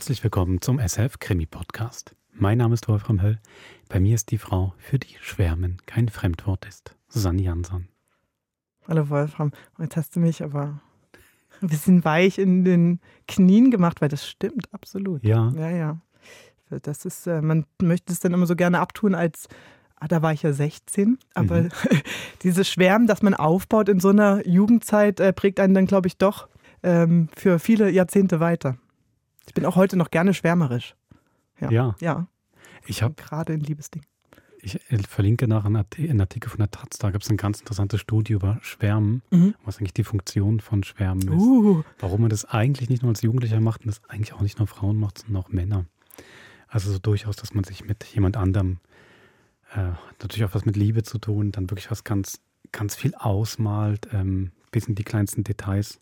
Herzlich willkommen zum SF Krimi Podcast. Mein Name ist Wolfram Höll. Bei mir ist die Frau, für die Schwärmen kein Fremdwort ist, Susanne Jansson. Hallo Wolfram, jetzt hast du mich aber ein bisschen weich in den Knien gemacht, weil das stimmt absolut. Ja. Ja, ja. Das ist, äh, man möchte es dann immer so gerne abtun als, ah, da war ich ja 16, aber mhm. dieses Schwärmen, das man aufbaut in so einer Jugendzeit, äh, prägt einen dann, glaube ich, doch ähm, für viele Jahrzehnte weiter. Ich bin auch heute noch gerne schwärmerisch. Ja. Ja. ja. Ich habe gerade ein Liebesding. Ich verlinke nach einen Artikel von der Taz. Da gibt es ein ganz interessantes Studie über Schwärmen, mhm. was eigentlich die Funktion von Schwärmen ist. Uh. Warum man das eigentlich nicht nur als Jugendlicher macht und das eigentlich auch nicht nur Frauen macht, sondern auch Männer. Also so durchaus, dass man sich mit jemand anderem, äh, natürlich auch was mit Liebe zu tun, dann wirklich was ganz, ganz viel ausmalt, ähm, bis in die kleinsten Details.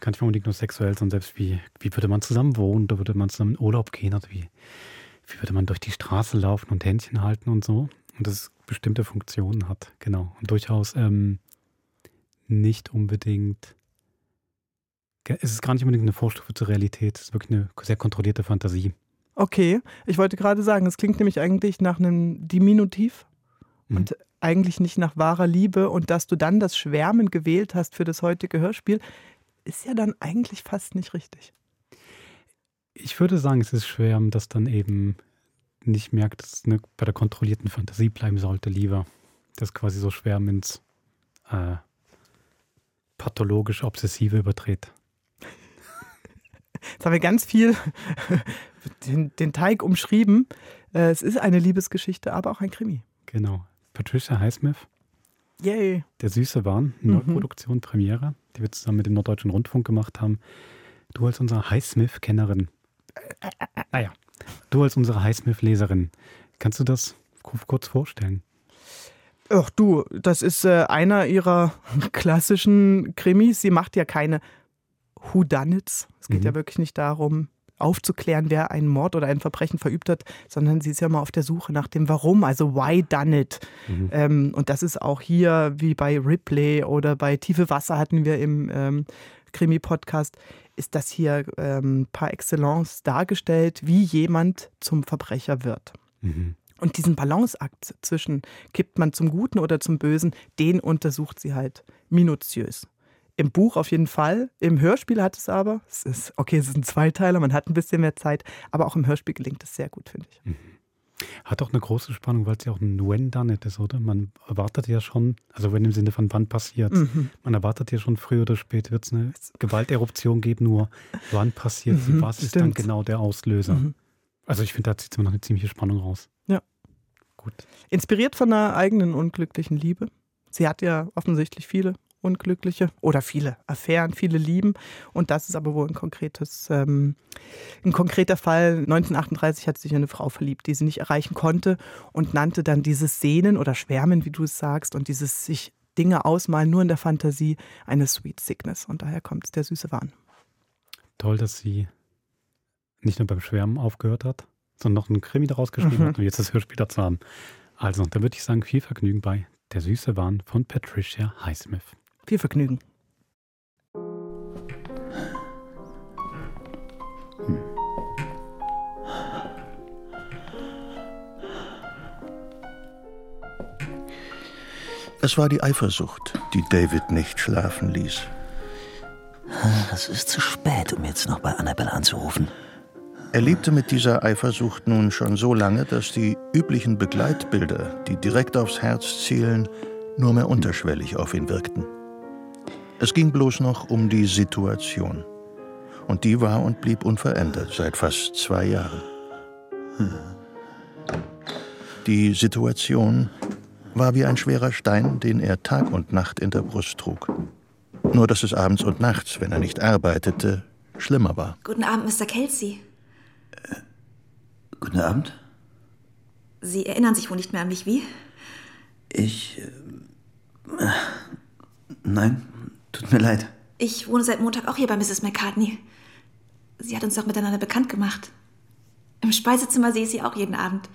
Gar nicht unbedingt nur sexuell, sondern selbst wie, wie würde man zusammen wohnen, oder würde man zusammen in Urlaub gehen, oder wie, wie würde man durch die Straße laufen und Händchen halten und so. Und das bestimmte Funktionen hat, genau. Und durchaus ähm, nicht unbedingt, es ist gar nicht unbedingt eine Vorstufe zur Realität, es ist wirklich eine sehr kontrollierte Fantasie. Okay, ich wollte gerade sagen, es klingt nämlich eigentlich nach einem Diminutiv mhm. und eigentlich nicht nach wahrer Liebe. Und dass du dann das Schwärmen gewählt hast für das heutige Hörspiel, ist ja dann eigentlich fast nicht richtig. Ich würde sagen, es ist schwer, dass dann eben nicht merkt, dass es eine, bei der kontrollierten Fantasie bleiben sollte, lieber. Das quasi so schwer ins äh, pathologisch-obsessive überdreht. Jetzt haben wir ganz viel den, den Teig umschrieben. Äh, es ist eine Liebesgeschichte, aber auch ein Krimi. Genau. Patricia Highsmith. Yay. Der süße Wahn, mhm. Neuproduktion, Premiere, die wir zusammen mit dem Norddeutschen Rundfunk gemacht haben. Du als unsere Highsmith-Kennerin naja, du als unsere Highsmith-Leserin, kannst du das kurz vorstellen? Ach du, das ist äh, einer ihrer klassischen Krimis. Sie macht ja keine Whodunits. Es geht mhm. ja wirklich nicht darum, aufzuklären, wer einen Mord oder ein Verbrechen verübt hat, sondern sie ist ja mal auf der Suche nach dem Warum, also why done it. Mhm. Ähm, und das ist auch hier wie bei Ripley oder bei Tiefe Wasser hatten wir im ähm, Krimi-Podcast, ist das hier ähm, par excellence dargestellt, wie jemand zum Verbrecher wird. Mhm. Und diesen Balanceakt zwischen kippt man zum Guten oder zum Bösen, den untersucht sie halt minutiös. Im Buch auf jeden Fall. Im Hörspiel hat es aber, es ist, okay, es ist ein Zweiteiler, man hat ein bisschen mehr Zeit, aber auch im Hörspiel gelingt es sehr gut, finde ich. Mhm. Hat auch eine große Spannung, weil es ja auch ein When Done It ist, oder? Man erwartet ja schon, also wenn im Sinne von wann passiert mhm. man erwartet ja schon früh oder spät wird es eine Gewalteruption geben, nur wann passiert sie, mhm, was ist dann genau der Auslöser? Mhm. Also ich finde, da zieht man noch eine ziemliche Spannung raus. Ja. Gut. Inspiriert von einer eigenen unglücklichen Liebe. Sie hat ja offensichtlich viele Unglückliche oder viele Affären, viele Lieben. Und das ist aber wohl ein konkretes, ähm, ein konkreter Fall. 1938 hat sich eine Frau verliebt, die sie nicht erreichen konnte und nannte dann dieses Sehnen oder Schwärmen, wie du es sagst, und dieses sich Dinge ausmalen nur in der Fantasie eine Sweet Sickness. Und daher kommt der süße Wahn. Toll, dass sie nicht nur beim Schwärmen aufgehört hat, sondern noch einen Krimi daraus geschrieben mhm. hat und jetzt das Hörspiel dazu haben. Also, da würde ich sagen, viel Vergnügen bei Der süße Wahn von Patricia Highsmith. Viel Vergnügen. Es war die Eifersucht, die David nicht schlafen ließ. Es ist zu spät, um jetzt noch bei Annabelle anzurufen. Er lebte mit dieser Eifersucht nun schon so lange, dass die üblichen Begleitbilder, die direkt aufs Herz zielen, nur mehr unterschwellig auf ihn wirkten. Es ging bloß noch um die Situation. Und die war und blieb unverändert seit fast zwei Jahren. Die Situation war wie ein schwerer Stein, den er Tag und Nacht in der Brust trug. Nur dass es abends und nachts, wenn er nicht arbeitete, schlimmer war. Guten Abend, Mr. Kelsey. Äh, guten Abend. Sie erinnern sich wohl nicht mehr an mich, wie? Ich. Äh, nein, Tut mir leid. Ich wohne seit Montag auch hier bei Mrs. McCartney. Sie hat uns doch miteinander bekannt gemacht. Im Speisezimmer sehe ich sie auch jeden Abend.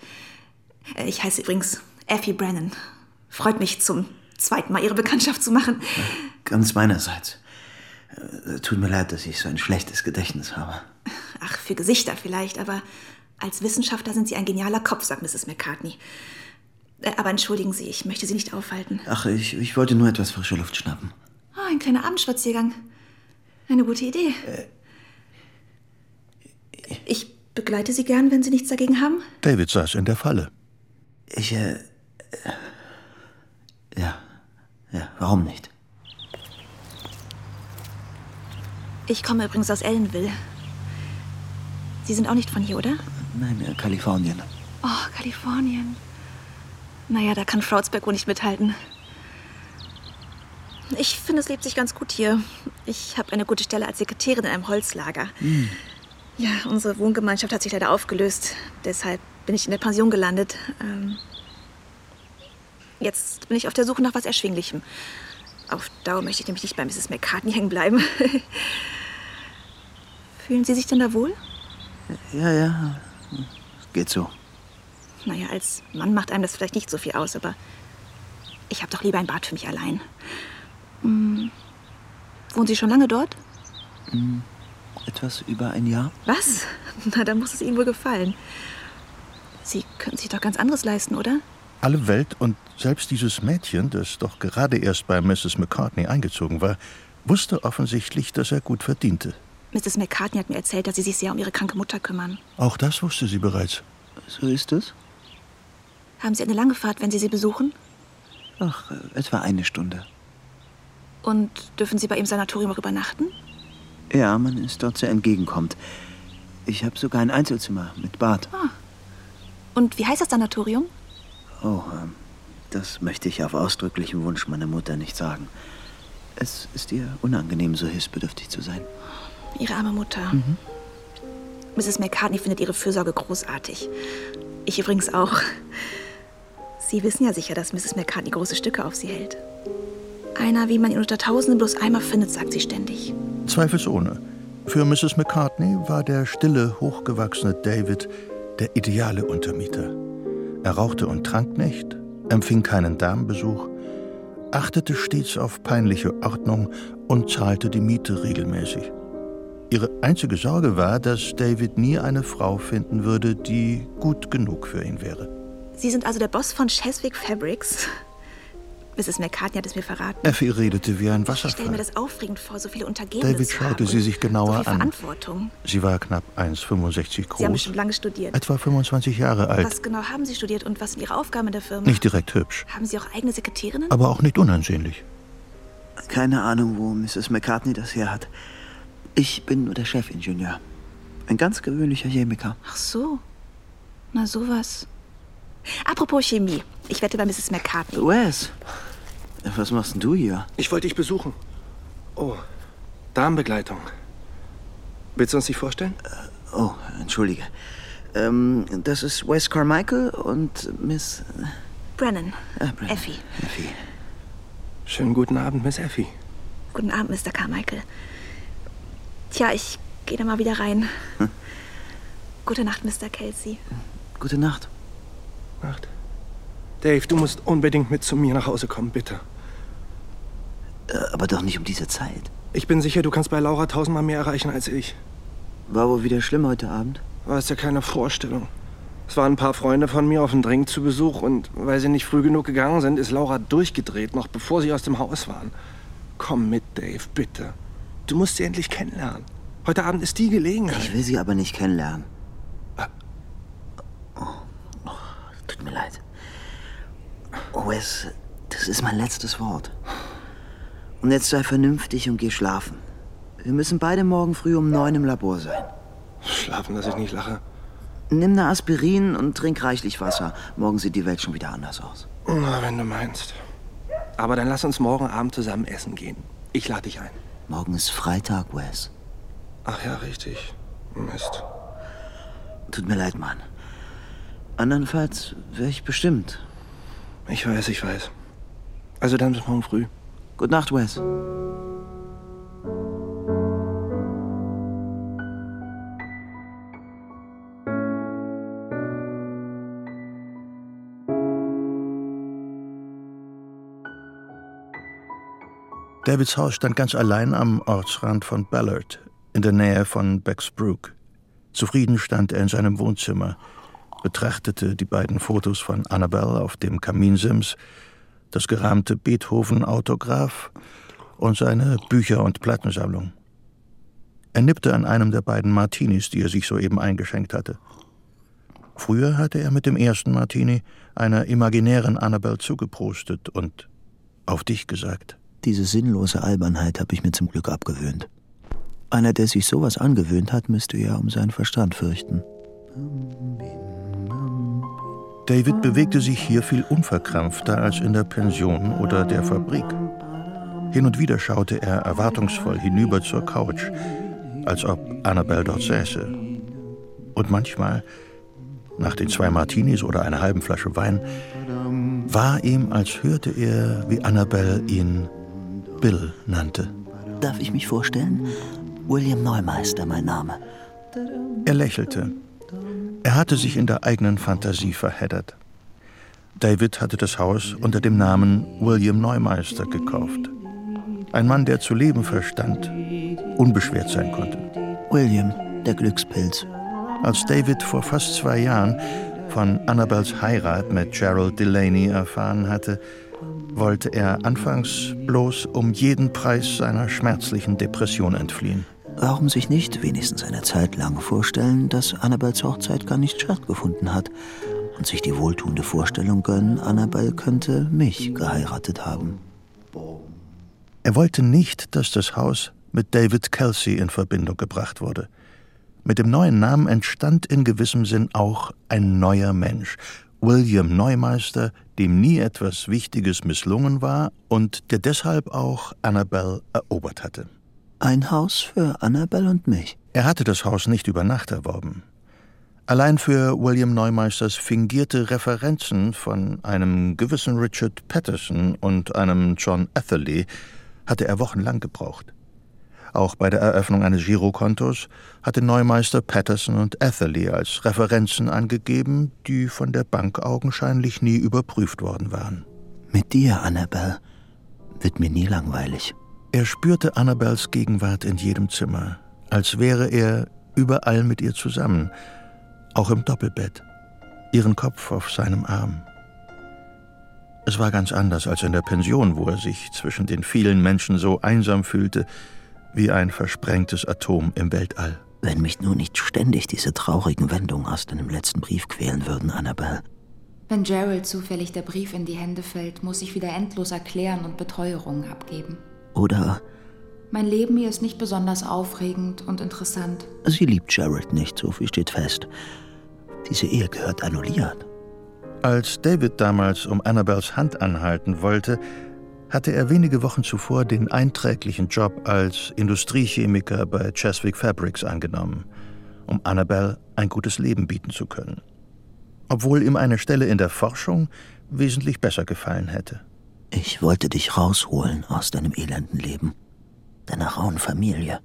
Äh, ich heiße übrigens Effie Brennan. Freut mich zum zweiten Mal Ihre Bekanntschaft zu machen. Ganz meinerseits. Äh, Tut mir leid, dass ich so ein schlechtes Gedächtnis habe. Ach, für Gesichter vielleicht, aber als Wissenschaftler sind Sie ein genialer Kopf, sagt Mrs. McCartney. Äh, Aber entschuldigen Sie, ich möchte Sie nicht aufhalten. Ach, ich, ich wollte nur etwas frische Luft schnappen. Oh, ein kleiner Abendspaziergang. Eine gute Idee. Ich begleite Sie gern, wenn Sie nichts dagegen haben. David saß in der Falle. Ich, äh. äh, Ja. Ja, warum nicht? Ich komme übrigens aus Ellenville. Sie sind auch nicht von hier, oder? Nein, äh, Kalifornien. Oh, Kalifornien. Naja, da kann Fraudsberg wohl nicht mithalten. Ich finde, es lebt sich ganz gut hier. Ich habe eine gute Stelle als Sekretärin in einem Holzlager. Ja, unsere Wohngemeinschaft hat sich leider aufgelöst. Deshalb bin ich in der Pension gelandet. Ähm, jetzt bin ich auf der Suche nach was Erschwinglichem. Auf Dauer möchte ich nämlich nicht bei Mrs. McCartney hängen bleiben. Fühlen Sie sich denn da wohl? Ja, ja. Geht so. Naja, als Mann macht einem das vielleicht nicht so viel aus, aber ich habe doch lieber ein Bad für mich allein. Hm. Wohnen Sie schon lange dort? Etwas über ein Jahr? Was? Na, dann muss es Ihnen wohl gefallen. Sie können sich doch ganz anderes leisten, oder? Alle Welt und selbst dieses Mädchen, das doch gerade erst bei Mrs. McCartney eingezogen war, wusste offensichtlich, dass er gut verdiente. Mrs. McCartney hat mir erzählt, dass Sie sich sehr um Ihre kranke Mutter kümmern. Auch das wusste sie bereits. So ist es? Haben Sie eine lange Fahrt, wenn Sie sie besuchen? Ach, äh, etwa eine Stunde. Und dürfen Sie bei ihm Sanatorium auch übernachten? Ja, man ist dort sehr entgegenkommt. Ich habe sogar ein Einzelzimmer mit Bad. Und wie heißt das Sanatorium? Oh, ähm, das möchte ich auf ausdrücklichen Wunsch meiner Mutter nicht sagen. Es ist ihr unangenehm, so hilfsbedürftig zu sein. Ihre arme Mutter. Mrs. McCartney findet Ihre Fürsorge großartig. Ich übrigens auch. Sie wissen ja sicher, dass Mrs. McCartney große Stücke auf Sie hält. Einer, wie man ihn unter Tausenden bloß einmal findet, sagt sie ständig. Zweifelsohne. Für Mrs. McCartney war der stille, hochgewachsene David der ideale Untermieter. Er rauchte und trank nicht, empfing keinen Damenbesuch, achtete stets auf peinliche Ordnung und zahlte die Miete regelmäßig. Ihre einzige Sorge war, dass David nie eine Frau finden würde, die gut genug für ihn wäre. Sie sind also der Boss von Cheswick Fabrics. Mrs. McCartney hat es mir verraten. Effi redete wie ein Ich stelle mir Wasserfall. das aufregend vor, so viele Untergebene David zu schaute haben sie sich genauer so viel an. Verantwortung. Sie war knapp 1,65 Sie haben groß, bestimmt lange studiert. etwa 25 Jahre alt, Was genau haben Sie studiert und was sind Ihre Aufgaben in der Firma? nicht direkt hübsch, Haben Sie auch eigene Sekretärinnen? aber auch nicht unansehnlich. Keine Ahnung, wo Mrs. McCartney das her hat. Ich bin nur der Chefingenieur. Ein ganz gewöhnlicher Chemiker. Ach so. Na sowas. Apropos Chemie. Ich wette bei Mrs. McCartney. Wes, was machst denn du hier? Ich wollte dich besuchen. Oh, Damenbegleitung. Willst du uns dich vorstellen? Oh, entschuldige. Ähm, das ist Wes Carmichael und Miss Brennan. äh, Brennan. Effie. Effie. Schönen guten Abend, Miss Effie. Guten Abend, Mr. Carmichael. Tja, ich gehe da mal wieder rein. Gute Nacht, Mr. Kelsey. Gute Nacht. Nacht. Dave, du musst unbedingt mit zu mir nach Hause kommen, bitte. Äh, aber doch nicht um diese Zeit. Ich bin sicher, du kannst bei Laura tausendmal mehr erreichen als ich. War wohl wieder schlimm heute Abend? Du hast ja keine Vorstellung. Es waren ein paar Freunde von mir auf dem Drink zu Besuch und weil sie nicht früh genug gegangen sind, ist Laura durchgedreht, noch bevor sie aus dem Haus waren. Komm mit, Dave, bitte. Du musst sie endlich kennenlernen. Heute Abend ist die Gelegenheit. Ich will sie aber nicht kennenlernen. Oh, oh, tut mir leid. Oh, Wes, das ist mein letztes Wort. Und jetzt sei vernünftig und geh schlafen. Wir müssen beide morgen früh um neun im Labor sein. Schlafen, dass ich nicht lache. Nimm ne Aspirin und trink reichlich Wasser. Morgen sieht die Welt schon wieder anders aus. Na, wenn du meinst. Aber dann lass uns morgen Abend zusammen essen gehen. Ich lade dich ein. Morgen ist Freitag, Wes. Ach ja, richtig. Mist. Tut mir leid, Mann. Andernfalls wäre ich bestimmt. Ich weiß, ich weiß. Also dann bis morgen früh. Gute Nacht, Wes. Davids Haus stand ganz allein am Ortsrand von Ballard, in der Nähe von Bexbrook. Zufrieden stand er in seinem Wohnzimmer, betrachtete die beiden Fotos von Annabelle auf dem Kaminsims, das gerahmte Beethoven-Autograph und seine Bücher- und Plattensammlung. Er nippte an einem der beiden Martinis, die er sich soeben eingeschenkt hatte. Früher hatte er mit dem ersten Martini einer imaginären Annabelle zugeprostet und auf dich gesagt. Diese sinnlose Albernheit habe ich mir zum Glück abgewöhnt. Einer, der sich sowas angewöhnt hat, müsste ja um seinen Verstand fürchten. David bewegte sich hier viel unverkrampfter als in der Pension oder der Fabrik. Hin und wieder schaute er erwartungsvoll hinüber zur Couch, als ob Annabelle dort säße. Und manchmal, nach den zwei Martinis oder einer halben Flasche Wein, war ihm, als hörte er, wie Annabelle ihn Bill nannte. Darf ich mich vorstellen? William Neumeister, mein Name. Er lächelte. Er hatte sich in der eigenen Fantasie verheddert. David hatte das Haus unter dem Namen William Neumeister gekauft. Ein Mann, der zu leben verstand, unbeschwert sein konnte. William, der Glückspilz. Als David vor fast zwei Jahren von Annabels Heirat mit Gerald Delaney erfahren hatte, wollte er anfangs bloß um jeden Preis seiner schmerzlichen Depression entfliehen. Warum sich nicht wenigstens eine Zeit lang vorstellen, dass Annabels Hochzeit gar nicht stattgefunden hat und sich die wohltuende Vorstellung gönnen, Annabelle könnte mich geheiratet haben? Er wollte nicht, dass das Haus mit David Kelsey in Verbindung gebracht wurde. Mit dem neuen Namen entstand in gewissem Sinn auch ein neuer Mensch, William Neumeister, dem nie etwas Wichtiges misslungen war und der deshalb auch Annabelle erobert hatte. Ein Haus für Annabelle und mich. Er hatte das Haus nicht über Nacht erworben. Allein für William Neumeisters fingierte Referenzen von einem gewissen Richard Patterson und einem John Atherley hatte er wochenlang gebraucht. Auch bei der Eröffnung eines Girokontos hatte Neumeister Patterson und Atherley als Referenzen angegeben, die von der Bank augenscheinlich nie überprüft worden waren. Mit dir, Annabelle, wird mir nie langweilig. Er spürte Annabels Gegenwart in jedem Zimmer, als wäre er überall mit ihr zusammen, auch im Doppelbett, ihren Kopf auf seinem Arm. Es war ganz anders als in der Pension, wo er sich zwischen den vielen Menschen so einsam fühlte, wie ein versprengtes Atom im Weltall. Wenn mich nur nicht ständig diese traurigen Wendungen aus deinem letzten Brief quälen würden, Annabelle. Wenn Gerald zufällig der Brief in die Hände fällt, muss ich wieder endlos erklären und Beteuerungen abgeben. Oder Mein Leben hier ist nicht besonders aufregend und interessant. sie liebt Gerald nicht, so viel steht fest. Diese Ehe gehört annulliert. Als David damals um Annabels Hand anhalten wollte, hatte er wenige Wochen zuvor den einträglichen Job als Industriechemiker bei Cheswick Fabrics angenommen, um Annabelle ein gutes Leben bieten zu können. Obwohl ihm eine Stelle in der Forschung wesentlich besser gefallen hätte. Ich wollte dich rausholen aus deinem elenden Leben, deiner rauen Familie,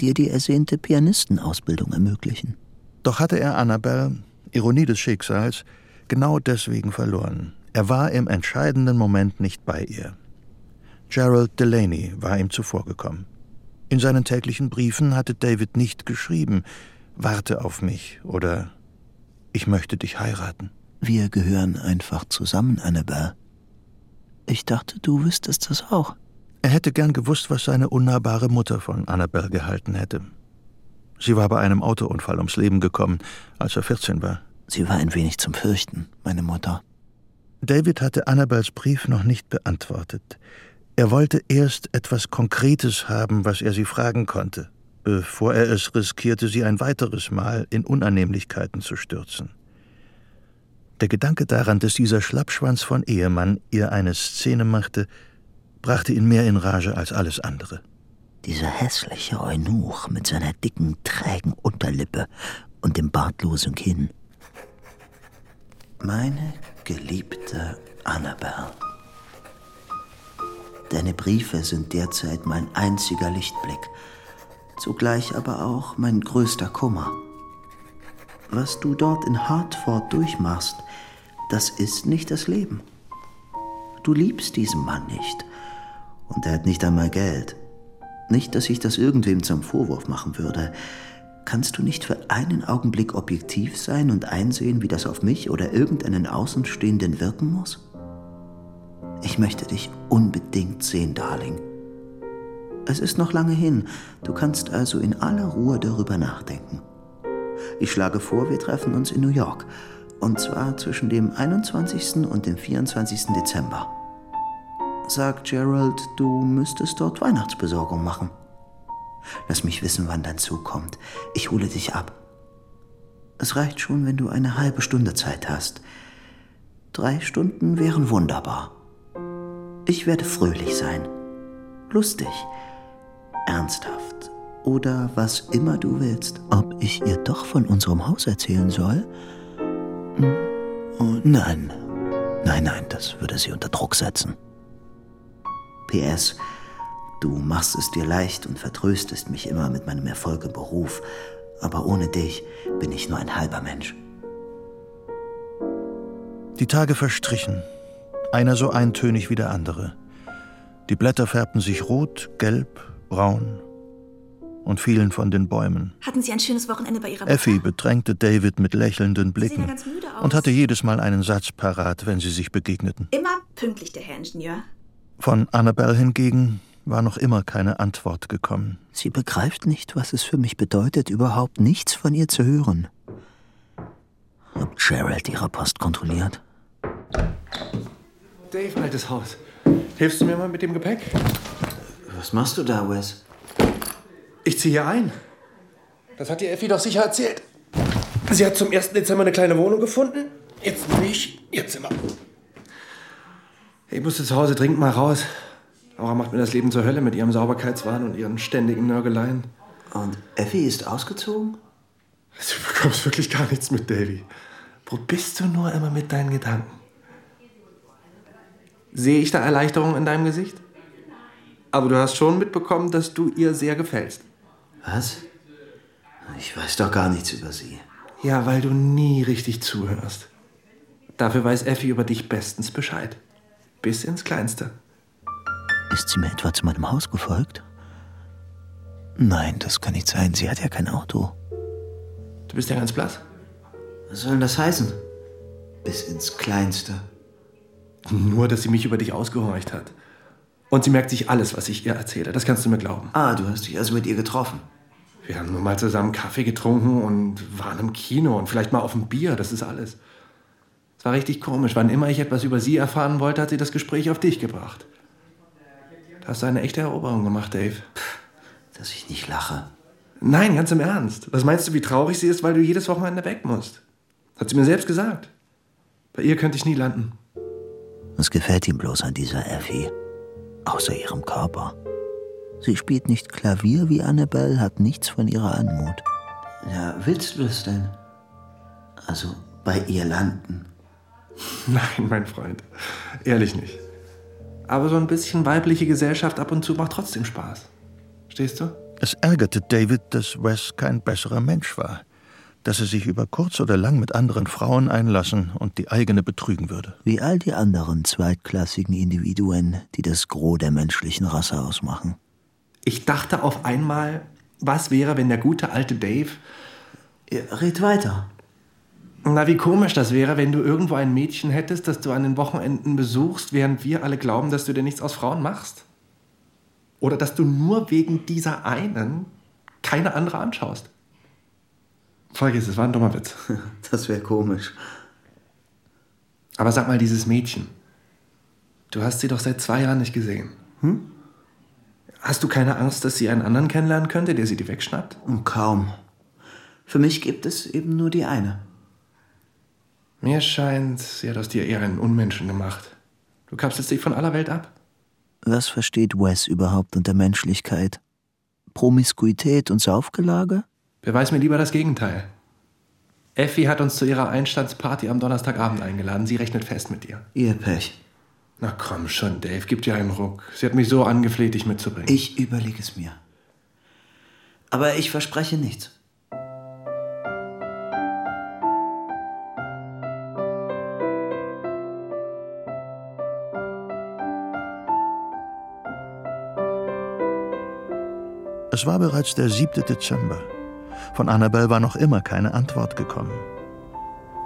dir die ersehnte Pianistenausbildung ermöglichen. Doch hatte er Annabelle, Ironie des Schicksals, genau deswegen verloren. Er war im entscheidenden Moment nicht bei ihr. Gerald Delaney war ihm zuvorgekommen. In seinen täglichen Briefen hatte David nicht geschrieben, warte auf mich oder ich möchte dich heiraten. Wir gehören einfach zusammen, Annabelle. Ich dachte, du wüsstest das auch. Er hätte gern gewusst, was seine unnahbare Mutter von Annabelle gehalten hätte. Sie war bei einem Autounfall ums Leben gekommen, als er 14 war. Sie war ein wenig zum Fürchten, meine Mutter. David hatte Annabels Brief noch nicht beantwortet. Er wollte erst etwas Konkretes haben, was er sie fragen konnte, bevor er es riskierte, sie ein weiteres Mal in Unannehmlichkeiten zu stürzen. Der Gedanke daran, dass dieser Schlappschwanz von Ehemann ihr eine Szene machte, brachte ihn mehr in Rage als alles andere. Dieser hässliche Eunuch mit seiner dicken, trägen Unterlippe und dem bartlosen Kinn. Meine geliebte Annabelle. Deine Briefe sind derzeit mein einziger Lichtblick, zugleich aber auch mein größter Kummer. Was du dort in Hartford durchmachst, das ist nicht das Leben. Du liebst diesen Mann nicht Und er hat nicht einmal Geld. Nicht, dass ich das irgendwem zum Vorwurf machen würde. Kannst du nicht für einen Augenblick objektiv sein und einsehen, wie das auf mich oder irgendeinen Außenstehenden wirken muss? Ich möchte dich unbedingt sehen, Darling. Es ist noch lange hin, du kannst also in aller Ruhe darüber nachdenken. Ich schlage vor, wir treffen uns in New York, und zwar zwischen dem 21. und dem 24. Dezember. Sag Gerald, du müsstest dort Weihnachtsbesorgung machen. Lass mich wissen, wann dein Zug kommt. Ich hole dich ab. Es reicht schon, wenn du eine halbe Stunde Zeit hast. Drei Stunden wären wunderbar. Ich werde fröhlich sein, lustig, ernsthaft oder was immer du willst. Ob ich ihr doch von unserem Haus erzählen soll? Oh, nein, nein, nein, das würde sie unter Druck setzen. PS, du machst es dir leicht und vertröstest mich immer mit meinem Erfolg im Beruf, aber ohne dich bin ich nur ein halber Mensch. Die Tage verstrichen, einer so eintönig wie der andere. Die Blätter färbten sich rot, gelb, braun und fielen von den Bäumen. Hatten Sie ein schönes Wochenende bei Ihrer? Effie bedrängte David mit lächelnden Sie sehen Blicken ja ganz müde aus. und hatte jedes Mal einen Satz parat, wenn sie sich begegneten. Immer pünktlich, der Herr Ingenieur. Von Annabelle hingegen war noch immer keine Antwort gekommen. Sie begreift nicht, was es für mich bedeutet, überhaupt nichts von ihr zu hören. Ob Gerald ihre Post kontrolliert? Dave, altes Haus. Hilfst du mir mal mit dem Gepäck? Was machst du da, Wes? Ich ziehe hier ein. Das hat dir Effi doch sicher erzählt. Sie hat zum 1. Dezember eine kleine Wohnung gefunden. Jetzt nehme ich ihr Zimmer. Ich musste zu Hause dringend mal raus. Laura macht mir das Leben zur Hölle mit ihrem Sauberkeitswahn und ihren ständigen Nörgeleien. Und Effie ist ausgezogen? Du bekommst wirklich gar nichts mit, Davy. Wo bist du nur immer mit deinen Gedanken? Sehe ich da Erleichterung in deinem Gesicht? Aber du hast schon mitbekommen, dass du ihr sehr gefällst. Was? Ich weiß doch gar nichts über sie. Ja, weil du nie richtig zuhörst. Dafür weiß Effi über dich bestens Bescheid. Bis ins Kleinste. Ist sie mir etwa zu meinem Haus gefolgt? Nein, das kann nicht sein. Sie hat ja kein Auto. Du bist ja ganz blass. Was soll denn das heißen? Bis ins Kleinste. Nur, dass sie mich über dich ausgehorcht hat. Und sie merkt sich alles, was ich ihr erzähle. Das kannst du mir glauben. Ah, du hast dich also mit ihr getroffen. Wir haben nur mal zusammen Kaffee getrunken und waren im Kino und vielleicht mal auf ein Bier. Das ist alles. Es war richtig komisch. Wann immer ich etwas über sie erfahren wollte, hat sie das Gespräch auf dich gebracht. Da hast du eine echte Eroberung gemacht, Dave. Dass ich nicht lache. Nein, ganz im Ernst. Was meinst du, wie traurig sie ist, weil du jedes Wochenende weg musst? Hat sie mir selbst gesagt. Bei ihr könnte ich nie landen. Was gefällt ihm bloß an dieser Effie? Außer ihrem Körper. Sie spielt nicht Klavier wie Annabelle, hat nichts von ihrer Anmut. Ja, willst du das denn? Also bei ihr landen? Nein, mein Freund. Ehrlich nicht. Aber so ein bisschen weibliche Gesellschaft ab und zu macht trotzdem Spaß. Stehst du? Es ärgerte David, dass Wes kein besserer Mensch war, dass er sich über kurz oder lang mit anderen Frauen einlassen und die eigene betrügen würde. Wie all die anderen zweitklassigen Individuen, die das Gros der menschlichen Rasse ausmachen. Ich dachte auf einmal, was wäre, wenn der gute alte Dave. Red weiter. Na, wie komisch das wäre, wenn du irgendwo ein Mädchen hättest, das du an den Wochenenden besuchst, während wir alle glauben, dass du dir nichts aus Frauen machst. Oder dass du nur wegen dieser einen keine andere anschaust. Vergiss, es war ein dummer Witz. Das wäre komisch. Aber sag mal, dieses Mädchen. Du hast sie doch seit zwei Jahren nicht gesehen. Hm? Hast du keine Angst, dass sie einen anderen kennenlernen könnte, der sie dir wegschnappt? Und kaum. Für mich gibt es eben nur die eine. Mir scheint, sie hat aus dir eher einen Unmenschen gemacht. Du kapselst dich von aller Welt ab. Was versteht Wes überhaupt unter Menschlichkeit? Promiskuität und Saufgelage? Beweis mir lieber das Gegenteil. Effi hat uns zu ihrer Einstandsparty am Donnerstagabend eingeladen. Sie rechnet fest mit dir. Ihr Pech. Na komm schon, Dave, gib dir einen Ruck. Sie hat mich so angefleht, dich mitzubringen. Ich überlege es mir. Aber ich verspreche nichts. Es war bereits der 7. Dezember. Von Annabel war noch immer keine Antwort gekommen.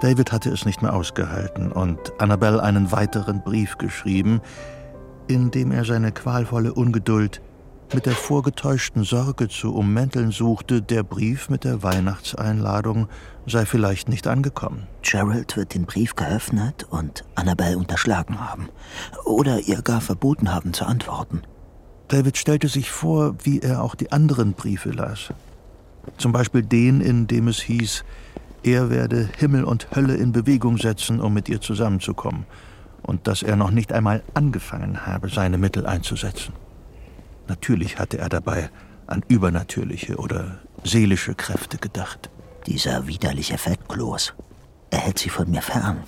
David hatte es nicht mehr ausgehalten und Annabelle einen weiteren Brief geschrieben, in dem er seine qualvolle Ungeduld mit der vorgetäuschten Sorge zu ummänteln suchte, der Brief mit der Weihnachtseinladung sei vielleicht nicht angekommen. Gerald wird den Brief geöffnet und Annabelle unterschlagen haben. Oder ihr gar verboten haben zu antworten. David stellte sich vor, wie er auch die anderen Briefe las. Zum Beispiel den, in dem es hieß, er werde Himmel und Hölle in Bewegung setzen, um mit ihr zusammenzukommen, und dass er noch nicht einmal angefangen habe, seine Mittel einzusetzen. Natürlich hatte er dabei an übernatürliche oder seelische Kräfte gedacht. Dieser widerliche Fettkloß. Er hält sie von mir fern.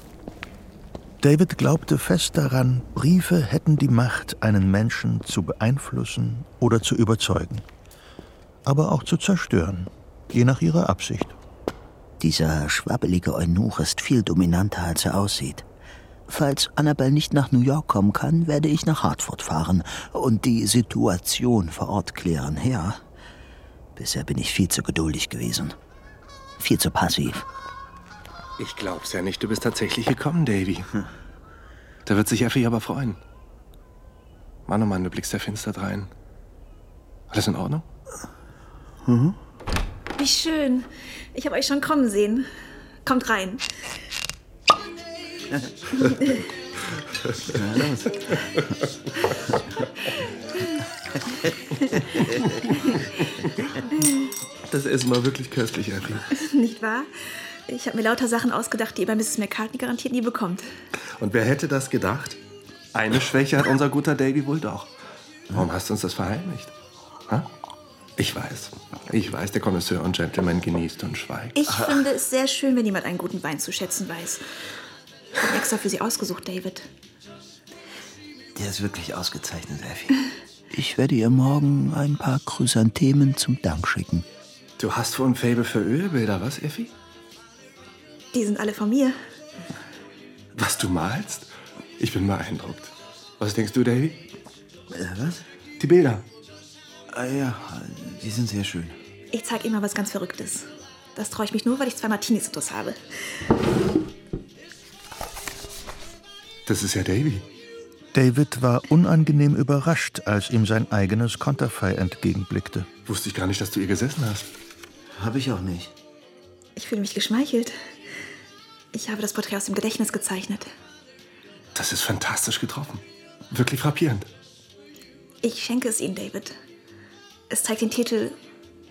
David glaubte fest daran, Briefe hätten die Macht, einen Menschen zu beeinflussen oder zu überzeugen. Aber auch zu zerstören, je nach ihrer Absicht. Dieser schwabbelige Eunuch ist viel dominanter, als er aussieht. Falls Annabelle nicht nach New York kommen kann, werde ich nach Hartford fahren und die Situation vor Ort klären. Ja, bisher bin ich viel zu geduldig gewesen. Viel zu passiv. Ich glaub's ja nicht. Du bist tatsächlich gekommen, Davy. Da wird sich Effie aber freuen. Mann, oh Mann, du blickst ja finster drein. Alles in Ordnung? Mhm. Wie schön. Ich habe euch schon kommen sehen. Kommt rein. Das Essen war wirklich köstlich, Effie. Nicht wahr? Ich habe mir lauter Sachen ausgedacht, die ihr bei Mrs. McCartney garantiert nie bekommt. Und wer hätte das gedacht? Eine Schwäche hat unser guter Davy wohl doch. Warum hast du uns das verheimlicht? Ha? Ich weiß. Ich weiß, der Connoisseur und Gentleman genießt und schweigt. Ich finde es sehr schön, wenn jemand einen guten Wein zu schätzen weiß. Ich habe extra für Sie ausgesucht, David. Der ist wirklich ausgezeichnet, Effie. Ich werde ihr morgen ein paar Chrysanthemen zum Dank schicken. Du hast wohl ein Fable für Ölbilder, was, Effie? Die sind alle von mir. Was du malst? Ich bin beeindruckt. Was denkst du, Davy? Äh, was? Die Bilder. Ah, ja, die sind sehr schön. Ich zeige Ihnen mal was ganz Verrücktes. Das traue ich mich nur, weil ich zwei Martinis intus habe. Das ist ja Davy. David war unangenehm überrascht, als ihm sein eigenes Konterfei entgegenblickte. Wusste ich gar nicht, dass du ihr gesessen hast. Habe ich auch nicht. Ich fühle mich geschmeichelt. Ich habe das Porträt aus dem Gedächtnis gezeichnet. Das ist fantastisch getroffen. Wirklich frappierend. Ich schenke es Ihnen, David. Es zeigt den Titel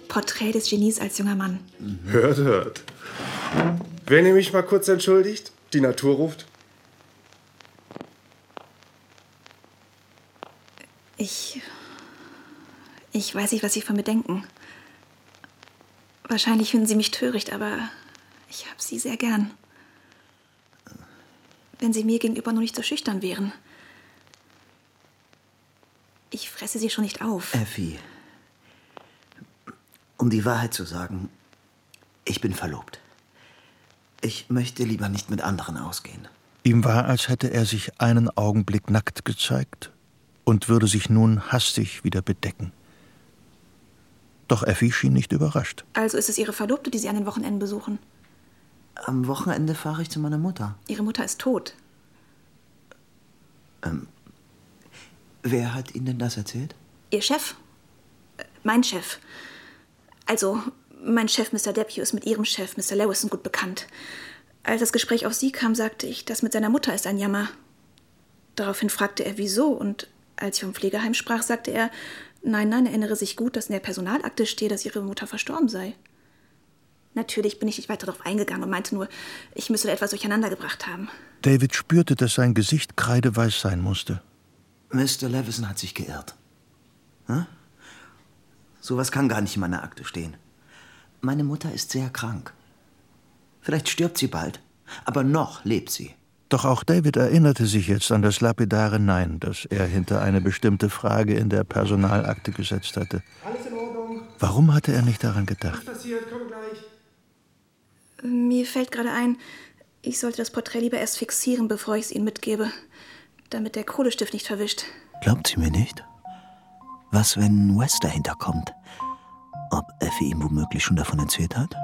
Porträt des Genies als junger Mann. Hört, hört. Wenn ihr mich mal kurz entschuldigt, die Natur ruft. Ich. Ich weiß nicht, was Sie von mir denken. Wahrscheinlich finden Sie mich töricht, aber ich habe Sie sehr gern. Wenn Sie mir gegenüber nur nicht so schüchtern wären. Ich fresse Sie schon nicht auf. Effie, um die Wahrheit zu sagen, ich bin verlobt. Ich möchte lieber nicht mit anderen ausgehen. Ihm war, als hätte er sich einen Augenblick nackt gezeigt und würde sich nun hastig wieder bedecken. Doch Effi schien nicht überrascht. Also ist es Ihre Verlobte, die Sie an den Wochenenden besuchen? Am Wochenende fahre ich zu meiner Mutter. Ihre Mutter ist tot. Ähm, wer hat Ihnen denn das erzählt? Ihr Chef. Äh, mein Chef. Also, mein Chef, Mr. Depew, ist mit Ihrem Chef, Mr. Lewison, gut bekannt. Als das Gespräch auf Sie kam, sagte ich, das mit seiner Mutter ist ein Jammer. Daraufhin fragte er, wieso, und als ich vom Pflegeheim sprach, sagte er, nein, nein, erinnere sich gut, dass in der Personalakte steht, dass Ihre Mutter verstorben sei. Natürlich bin ich nicht weiter darauf eingegangen und meinte nur, ich müsse da etwas durcheinandergebracht haben. David spürte, dass sein Gesicht kreideweiß sein musste. Mr. Levison hat sich geirrt. Hm? Sowas kann gar nicht in meiner Akte stehen. Meine Mutter ist sehr krank. Vielleicht stirbt sie bald, aber noch lebt sie. Doch auch David erinnerte sich jetzt an das lapidare Nein, das er hinter eine bestimmte Frage in der Personalakte gesetzt hatte. Alles in Ordnung. Warum hatte er nicht daran gedacht? Was passiert? Komm gleich. Mir fällt gerade ein, ich sollte das Porträt lieber erst fixieren, bevor ich es Ihnen mitgebe, damit der Kohlestift nicht verwischt. Glaubt sie mir nicht? Was, wenn Wes dahinter kommt? Ob Effi ihm womöglich schon davon erzählt hat?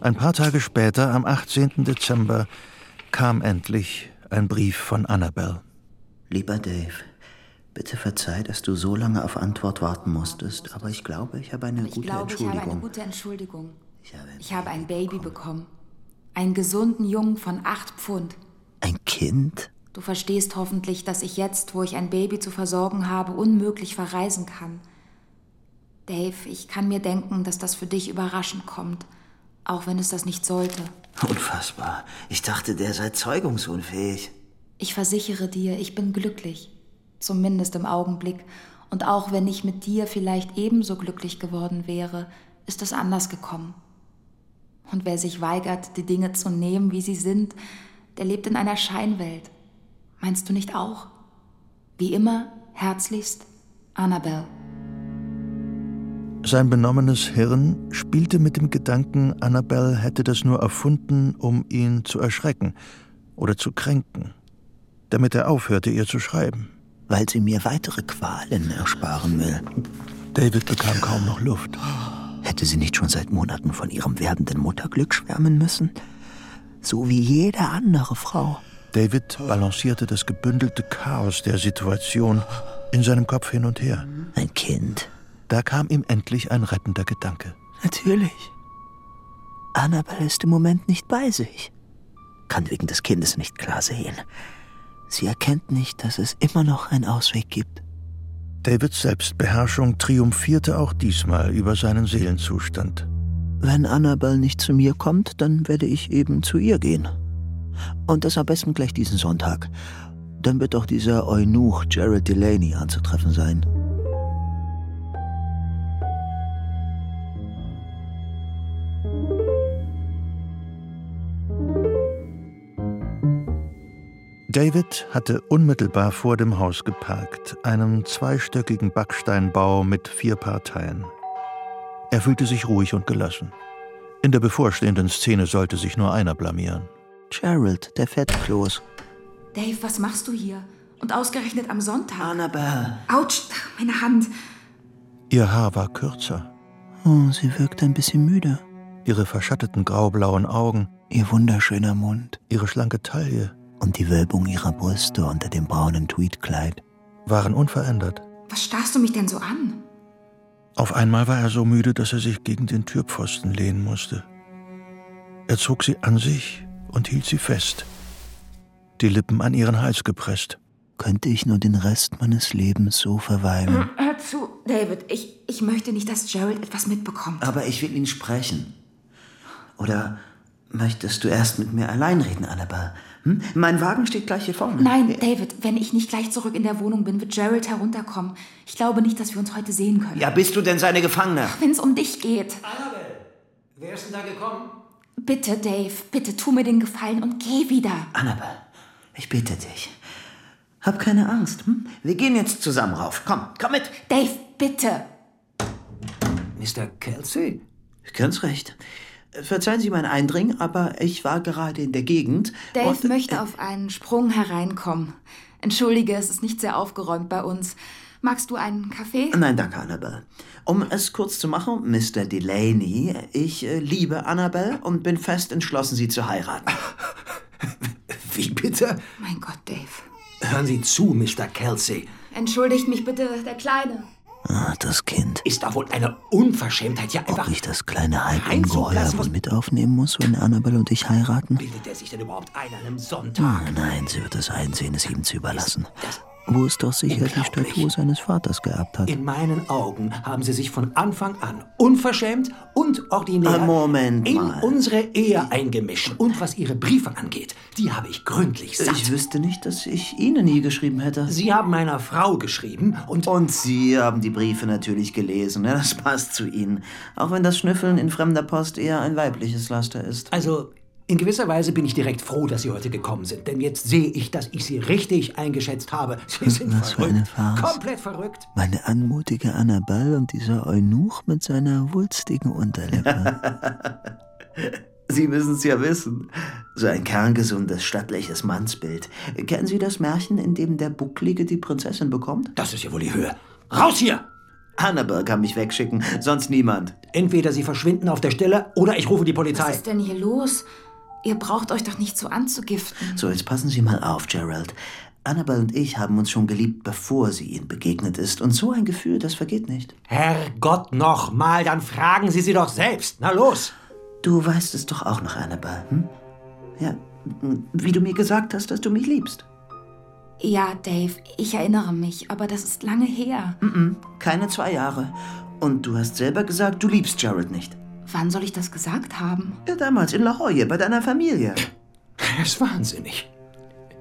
Ein paar Tage später, am 18. Dezember, kam endlich ein Brief von Annabelle. Lieber Dave, bitte verzeih, dass du so lange auf Antwort warten musstest, aber ich glaube, ich habe eine Ich gute glaube, ich Entschuldigung. habe eine gute Entschuldigung. Ich habe Ich habe ein Baby bekommen. Einen gesunden Jungen von acht Pfund. ein Kind? Du verstehst hoffentlich, dass ich jetzt, wo ich ein Baby zu versorgen habe, unmöglich verreisen kann. Dave, ich kann mir denken, dass das für dich überraschend kommt, auch wenn es das nicht sollte. Unfassbar. Ich dachte, der sei zeugungsunfähig. Ich versichere dir, ich bin glücklich. Zumindest im Augenblick. Und auch wenn ich mit dir vielleicht ebenso glücklich geworden wäre, ist es anders gekommen. Und wer sich weigert, die Dinge zu nehmen, wie sie sind, der lebt in einer Scheinwelt. Meinst du nicht auch? Wie immer, herzlichst, Annabelle. Sein benommenes Hirn spielte mit dem Gedanken, Annabelle hätte das nur erfunden, um ihn zu erschrecken oder zu kränken, damit er aufhörte, ihr zu schreiben. Weil sie mir weitere Qualen ersparen will. David bekam kaum noch Luft. Hätte sie nicht schon seit Monaten von ihrem werdenden Mutterglück schwärmen müssen? So wie jede andere Frau. David balancierte das gebündelte Chaos der Situation in seinem Kopf hin und her. Ein Kind. Da kam ihm endlich ein rettender Gedanke. Natürlich. Annabelle ist im Moment nicht bei sich. Kann wegen des Kindes nicht klar sehen. Sie erkennt nicht, dass es immer noch einen Ausweg gibt. Davids Selbstbeherrschung triumphierte auch diesmal über seinen Seelenzustand. Wenn Annabelle nicht zu mir kommt, dann werde ich eben zu ihr gehen. Und das am besten gleich diesen Sonntag. Dann wird auch dieser Eunuch Jared Delaney anzutreffen sein. David hatte unmittelbar vor dem Haus geparkt, einen zweistöckigen Backsteinbau mit vier Parteien. Er fühlte sich ruhig und gelassen. In der bevorstehenden Szene sollte sich nur einer blamieren. Gerald, der Fettkloß. Dave, was machst du hier? Und ausgerechnet am Sonntag. Annabelle. Autsch, meine Hand. Ihr Haar war kürzer, Oh, sie wirkt ein bisschen müde. ihre verschatteten graublauen Augen, Ihr wunderschöner Mund ihre schlanke Taille und die Wölbung ihrer Brüste unter dem braunen Tweedkleid. waren unverändert. Was starrst du mich denn so an? Auf einmal war er so müde, dass er sich gegen den Türpfosten lehnen musste. Er zog sie an sich und hielt sie fest, die Lippen an ihren Hals gepresst. Könnte ich nur den Rest meines Lebens so verweilen. Hör zu, David. Ich, ich möchte nicht, dass Gerald etwas mitbekommt. Aber ich will ihn sprechen. Oder möchtest du erst mit mir allein reden, Annabelle? Hm? Mein Wagen steht gleich hier vorne. Nein, David, wenn ich nicht gleich zurück in der Wohnung bin, wird Gerald herunterkommen. Ich glaube nicht, dass wir uns heute sehen können. Ja, bist du denn seine Gefangene? Wenn es um dich geht. Annabelle, wer ist denn da gekommen? Bitte, Dave, bitte tu mir den Gefallen und geh wieder. Annabelle, ich bitte dich. Hab keine Angst. Hm? Wir gehen jetzt zusammen rauf. Komm, komm mit. Dave, bitte. Mr. Kelsey? Ganz recht. Verzeihen Sie mein Eindringen, aber ich war gerade in der Gegend. Dave und- möchte auf einen Sprung hereinkommen. Entschuldige, es ist nicht sehr aufgeräumt bei uns. Magst du einen Kaffee? Nein, danke, Annabelle. Um es kurz zu machen, Mr. Delaney, ich äh, liebe Annabelle und bin fest entschlossen, sie zu heiraten. Wie bitte? Mein Gott, Dave. Hören Sie zu, Mr. Kelsey. Entschuldigt mich bitte, der Kleine. Ah, das Kind. Ist da wohl eine Unverschämtheit, ja einfach... Ob ich das kleine Halbungeheuer wohl mit aufnehmen muss, wenn Annabelle und ich heiraten? Bildet er sich denn überhaupt ein an einem Sonntag? Ah, nein, sie wird es einsehen, es ihm zu überlassen. Wo es doch sicher die. Statue seines Vaters geerbt hat. In meinen Augen haben Sie sich von Anfang an unverschämt und ordinär Ah, Moment in mal. unsere Ehe eingemischt. Und was Ihre Briefe angeht, die habe ich gründlich satt. Ich wüsste nicht, dass ich Ihnen nie geschrieben hätte. Sie haben meiner Frau geschrieben und Und Sie haben die Briefe natürlich gelesen. Ja, das passt zu Ihnen. Auch wenn das Schnüffeln in fremder Post eher ein weibliches Laster ist. Also, in gewisser Weise bin ich direkt froh, dass Sie heute gekommen sind. Denn jetzt sehe ich, dass ich Sie richtig eingeschätzt habe. Sie sind Was für verrückt. eine Farce. Komplett verrückt. Meine anmutige Annabelle und dieser Eunuch mit seiner wulstigen Unterlippe. Sie müssen es ja wissen. So ein kerngesundes, stattliches Mannsbild. Kennen Sie das Märchen, in dem der Bucklige die Prinzessin bekommt? Das ist ja wohl die Höhe. Raus hier! Annabelle kann mich wegschicken, sonst niemand. Entweder Sie verschwinden auf der Stelle oder ich rufe die Polizei. Was ist denn hier los? Ihr braucht euch doch nicht so anzugiften. So, jetzt passen Sie mal auf, Gerald. Annabelle und ich haben uns schon geliebt, bevor sie ihnen begegnet ist. Und so ein Gefühl, das vergeht nicht. Herrgott noch mal, dann fragen Sie sie doch selbst. Na los! Du weißt es doch auch noch, Annabelle. Hm? Ja, wie du mir gesagt hast, dass du mich liebst. Ja, Dave, ich erinnere mich, aber das ist lange her. Mm -mm, keine zwei Jahre. Und du hast selber gesagt, du liebst Jared nicht. Wann soll ich das gesagt haben? Ja, damals in La Jolla, bei deiner Familie. Er ist wahnsinnig.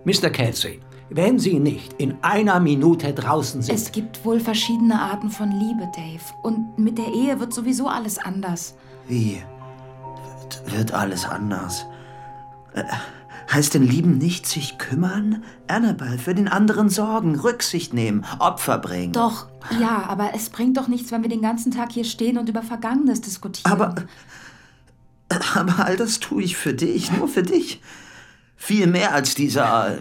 Mr. Kelsey, wenn Sie nicht in einer Minute draußen sind. Es gibt wohl verschiedene Arten von Liebe, Dave. Und mit der Ehe wird sowieso alles anders. Wie? Wird alles anders? Äh, heißt denn Lieben nicht sich kümmern? Annabelle, für den anderen sorgen, Rücksicht nehmen, Opfer bringen. Doch, ja, aber es bringt doch nichts, wenn wir den ganzen Tag hier stehen und über Vergangenes diskutieren. Aber. Aber all das tue ich für dich, nur für dich. Viel mehr als dieser.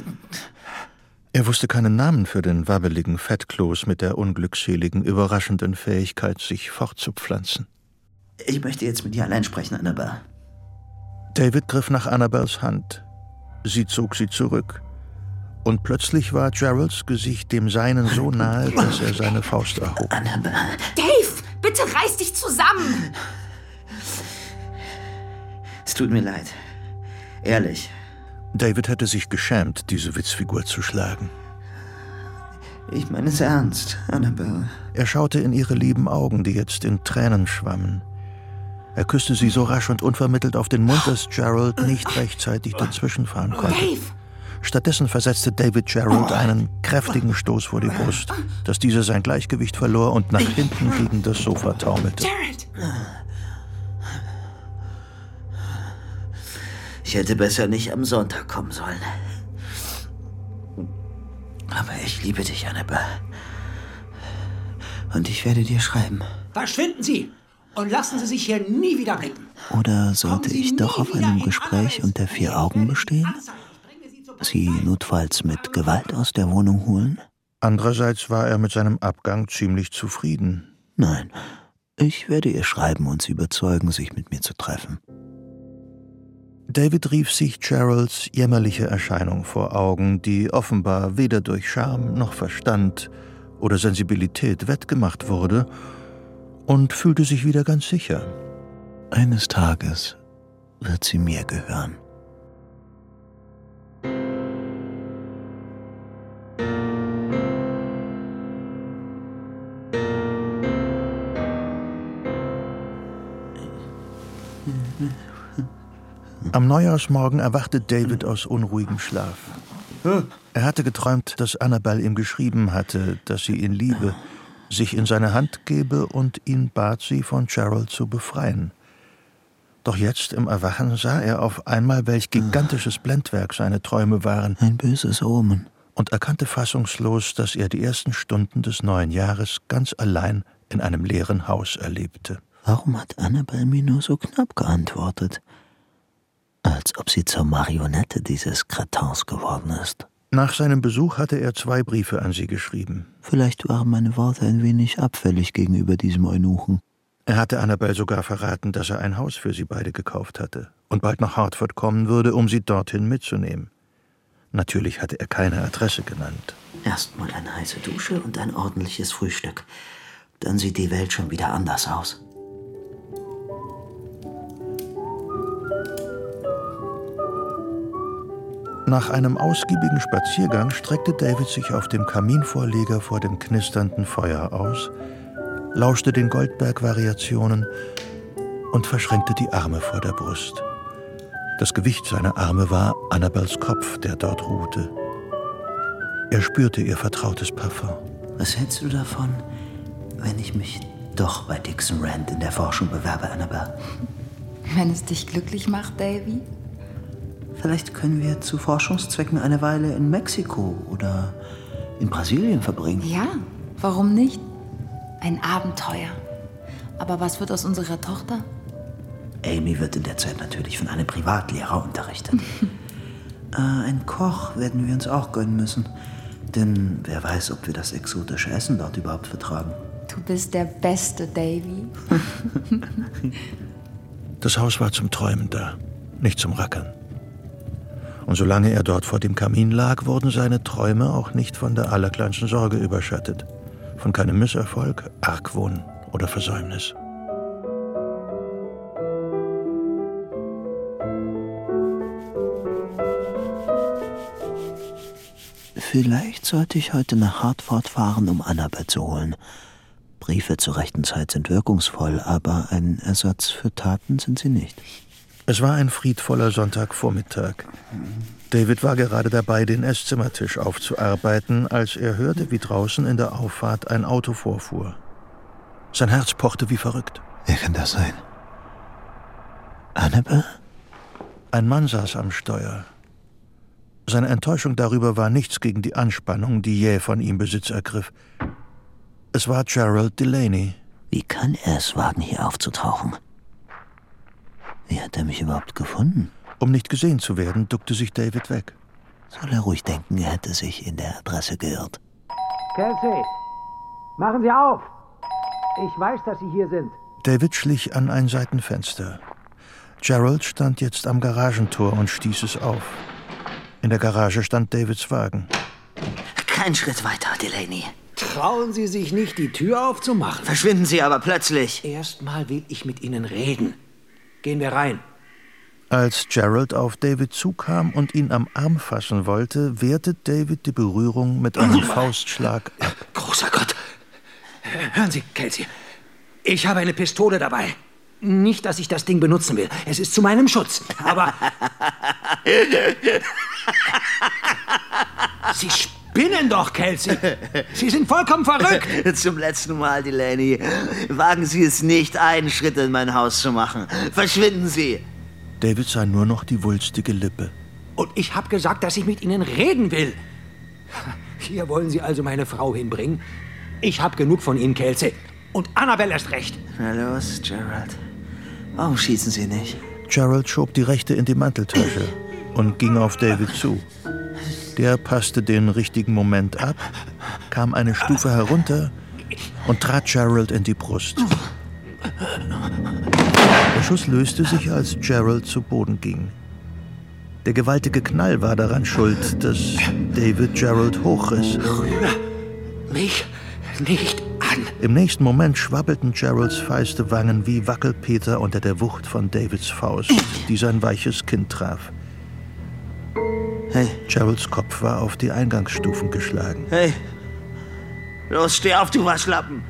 Er wusste keinen Namen für den wabbeligen Fettkloß mit der unglückseligen, überraschenden Fähigkeit, sich fortzupflanzen. Ich möchte jetzt mit dir allein sprechen, Annabelle. David griff nach Annabels Hand. Sie zog sie zurück. Und plötzlich war Geralds Gesicht dem seinen so nahe, dass er seine Faust erhob. Annabelle. Dave, bitte reiß dich zusammen! Es tut mir leid. Ehrlich. David hätte sich geschämt, diese Witzfigur zu schlagen. Ich meine es ernst, Annabelle. Er schaute in ihre lieben Augen, die jetzt in Tränen schwammen. Er küsste sie so rasch und unvermittelt auf den Mund, dass Gerald nicht rechtzeitig dazwischenfahren konnte. Dave! Stattdessen versetzte David Gerald einen kräftigen Stoß vor die Brust, dass dieser sein Gleichgewicht verlor und nach hinten gegen das Sofa taumelte. Jared! Ich hätte besser nicht am Sonntag kommen sollen. Aber ich liebe dich, Annabelle. Und ich werde dir schreiben. Verschwinden Sie! Und lassen Sie sich hier nie wieder blicken. Oder sollte ich doch auf einem Gespräch unter vier Augen bestehen? Sie notfalls mit Gewalt aus der Wohnung holen? Andererseits war er mit seinem Abgang ziemlich zufrieden. Nein, ich werde ihr schreiben und sie überzeugen, sich mit mir zu treffen. David rief sich Geralds jämmerliche Erscheinung vor Augen, die offenbar weder durch Scham noch Verstand oder Sensibilität wettgemacht wurde, und fühlte sich wieder ganz sicher. Eines Tages wird sie mir gehören. Am Neujahrsmorgen erwachte David aus unruhigem Schlaf. Er hatte geträumt, dass Annabelle ihm geschrieben hatte, dass sie ihn liebe, sich in seine Hand gebe und ihn bat, sie von Gerald zu befreien. Doch jetzt im Erwachen sah er auf einmal, welch gigantisches Blendwerk seine Träume waren. Ein böses Omen. Und erkannte fassungslos, dass er die ersten Stunden des neuen Jahres ganz allein in einem leeren Haus erlebte. Warum hat Annabelle mir nur so knapp geantwortet? Als ob sie zur Marionette dieses Kretins geworden ist. Nach seinem Besuch hatte er zwei Briefe an sie geschrieben. Vielleicht waren meine Worte ein wenig abfällig gegenüber diesem Eunuchen. Er hatte Annabelle sogar verraten, dass er ein Haus für sie beide gekauft hatte und bald nach Hartford kommen würde, um sie dorthin mitzunehmen. Natürlich hatte er keine Adresse genannt. Erstmal eine heiße Dusche und ein ordentliches Frühstück. Dann sieht die Welt schon wieder anders aus. Nach einem ausgiebigen Spaziergang streckte David sich auf dem Kaminvorleger vor dem knisternden Feuer aus, lauschte den Goldberg-Variationen und verschränkte die Arme vor der Brust. Das Gewicht seiner Arme war Annabels Kopf, der dort ruhte. Er spürte ihr vertrautes Parfum. Was hältst du davon, wenn ich mich doch bei Dixon Rand in der Forschung bewerbe, Annabelle? Wenn es dich glücklich macht, Davy? Vielleicht können wir zu Forschungszwecken eine Weile in Mexiko oder in Brasilien verbringen. Ja, warum nicht? Ein Abenteuer. Aber was wird aus unserer Tochter? Amy wird in der Zeit natürlich von einem Privatlehrer unterrichtet. äh, ein Koch werden wir uns auch gönnen müssen. Denn wer weiß, ob wir das exotische Essen dort überhaupt vertragen. Du bist der Beste, Davy. Das Haus war zum Träumen da, nicht zum Rackern. Und solange er dort vor dem Kamin lag, wurden seine Träume auch nicht von der allerkleinsten Sorge überschattet. Von keinem Misserfolg, Argwohn oder Versäumnis. Vielleicht sollte ich heute nach Hartford fahren, um Annabelle zu holen. Briefe zur rechten Zeit sind wirkungsvoll, aber ein Ersatz für Taten sind sie nicht. Es war ein friedvoller Sonntagvormittag. David war gerade dabei, den Esszimmertisch aufzuarbeiten, als er hörte, wie draußen in der Auffahrt ein Auto vorfuhr. Sein Herz pochte wie verrückt. Wer kann das sein? Annabelle? Ein Mann saß am Steuer. Seine Enttäuschung darüber war nichts gegen die Anspannung, die jäh von ihm Besitz ergriff. Es war Gerald Delaney. Wie kann er es wagen, hier aufzutauchen? Wie hat er mich überhaupt gefunden? Um nicht gesehen zu werden, duckte sich David weg. Soll er ruhig denken, er hätte sich in der Adresse geirrt. Kelsey, machen Sie auf! Ich weiß, dass Sie hier sind. David schlich an ein Seitenfenster. Gerald stand jetzt am Garagentor und stieß es auf. In der Garage stand Davids Wagen. Kein Schritt weiter, Delaney. Trauen Sie sich nicht, die Tür aufzumachen? Verschwinden Sie aber plötzlich. Erstmal will ich mit Ihnen reden. Gehen wir rein. Als Gerald auf David zukam und ihn am Arm fassen wollte, wehrte David die Berührung mit einem Faustschlag ab. Großer Gott! Hören Sie, Kelsey. Ich habe eine Pistole dabei. Nicht, dass ich das Ding benutzen will. Es ist zu meinem Schutz. Aber. Sie spinnen doch, Kelsey. Sie sind vollkommen verrückt. Zum letzten Mal, Delaney. Wagen Sie es nicht, einen Schritt in mein Haus zu machen. Verschwinden Sie. David sah nur noch die wulstige Lippe. Und ich habe gesagt, dass ich mit Ihnen reden will. Hier wollen Sie also meine Frau hinbringen. Ich habe genug von Ihnen, Kelsey. Und Annabelle erst recht. Na los, Gerald. Warum schießen Sie nicht? Gerald schob die rechte in die Manteltasche und ging auf David zu. Der passte den richtigen Moment ab, kam eine Stufe herunter und trat Gerald in die Brust. Der Schuss löste sich, als Gerald zu Boden ging. Der gewaltige Knall war daran schuld, dass David Gerald hochriss. Mich nicht an. Im nächsten Moment schwabbelten Geralds feiste Wangen wie Wackelpeter unter der Wucht von Davids Faust, die sein weiches Kinn traf. Hey. Geralds Kopf war auf die Eingangsstufen geschlagen. Hey. Los, steh auf, du Waschlappen.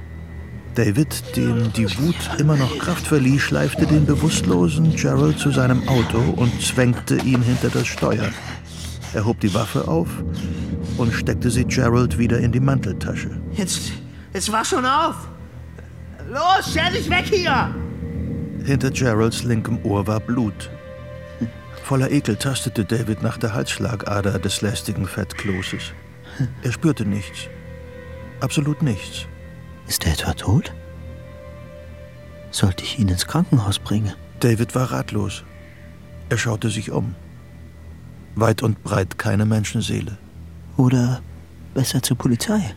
David, dem die Wut immer noch Kraft verlieh, schleifte den bewusstlosen Gerald zu seinem Auto und zwängte ihn hinter das Steuer. Er hob die Waffe auf und steckte sie Gerald wieder in die Manteltasche. Jetzt, jetzt mach schon auf. Los, stell dich weg hier. Hinter Geralds linkem Ohr war Blut. Voller Ekel tastete David nach der Halsschlagader des lästigen Fettkloses. Er spürte nichts. Absolut nichts. Ist er etwa tot? Sollte ich ihn ins Krankenhaus bringen? David war ratlos. Er schaute sich um. Weit und breit keine Menschenseele. Oder besser zur Polizei?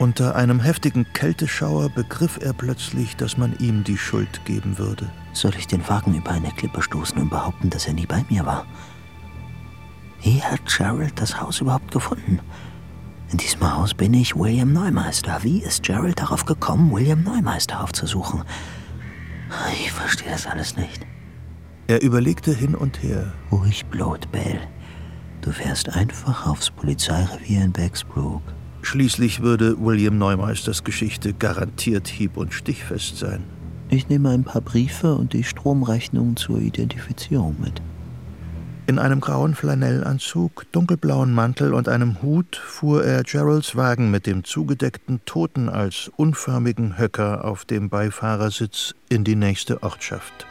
Unter einem heftigen Kälteschauer begriff er plötzlich, dass man ihm die Schuld geben würde. Soll ich den Wagen über eine Klippe stoßen und behaupten, dass er nie bei mir war? Wie hat Gerald das Haus überhaupt gefunden? In diesem Haus bin ich William Neumeister. Wie ist Gerald darauf gekommen, William Neumeister aufzusuchen? Ich verstehe das alles nicht. Er überlegte hin und her. Ruhig, Blut, Bell. Du fährst einfach aufs Polizeirevier in Bexbrook. Schließlich würde William Neumeisters Geschichte garantiert hieb- und stichfest sein. Ich nehme ein paar Briefe und die Stromrechnung zur Identifizierung mit. In einem grauen Flanellanzug, dunkelblauen Mantel und einem Hut fuhr er Geralds Wagen mit dem zugedeckten Toten als unförmigen Höcker auf dem Beifahrersitz in die nächste Ortschaft.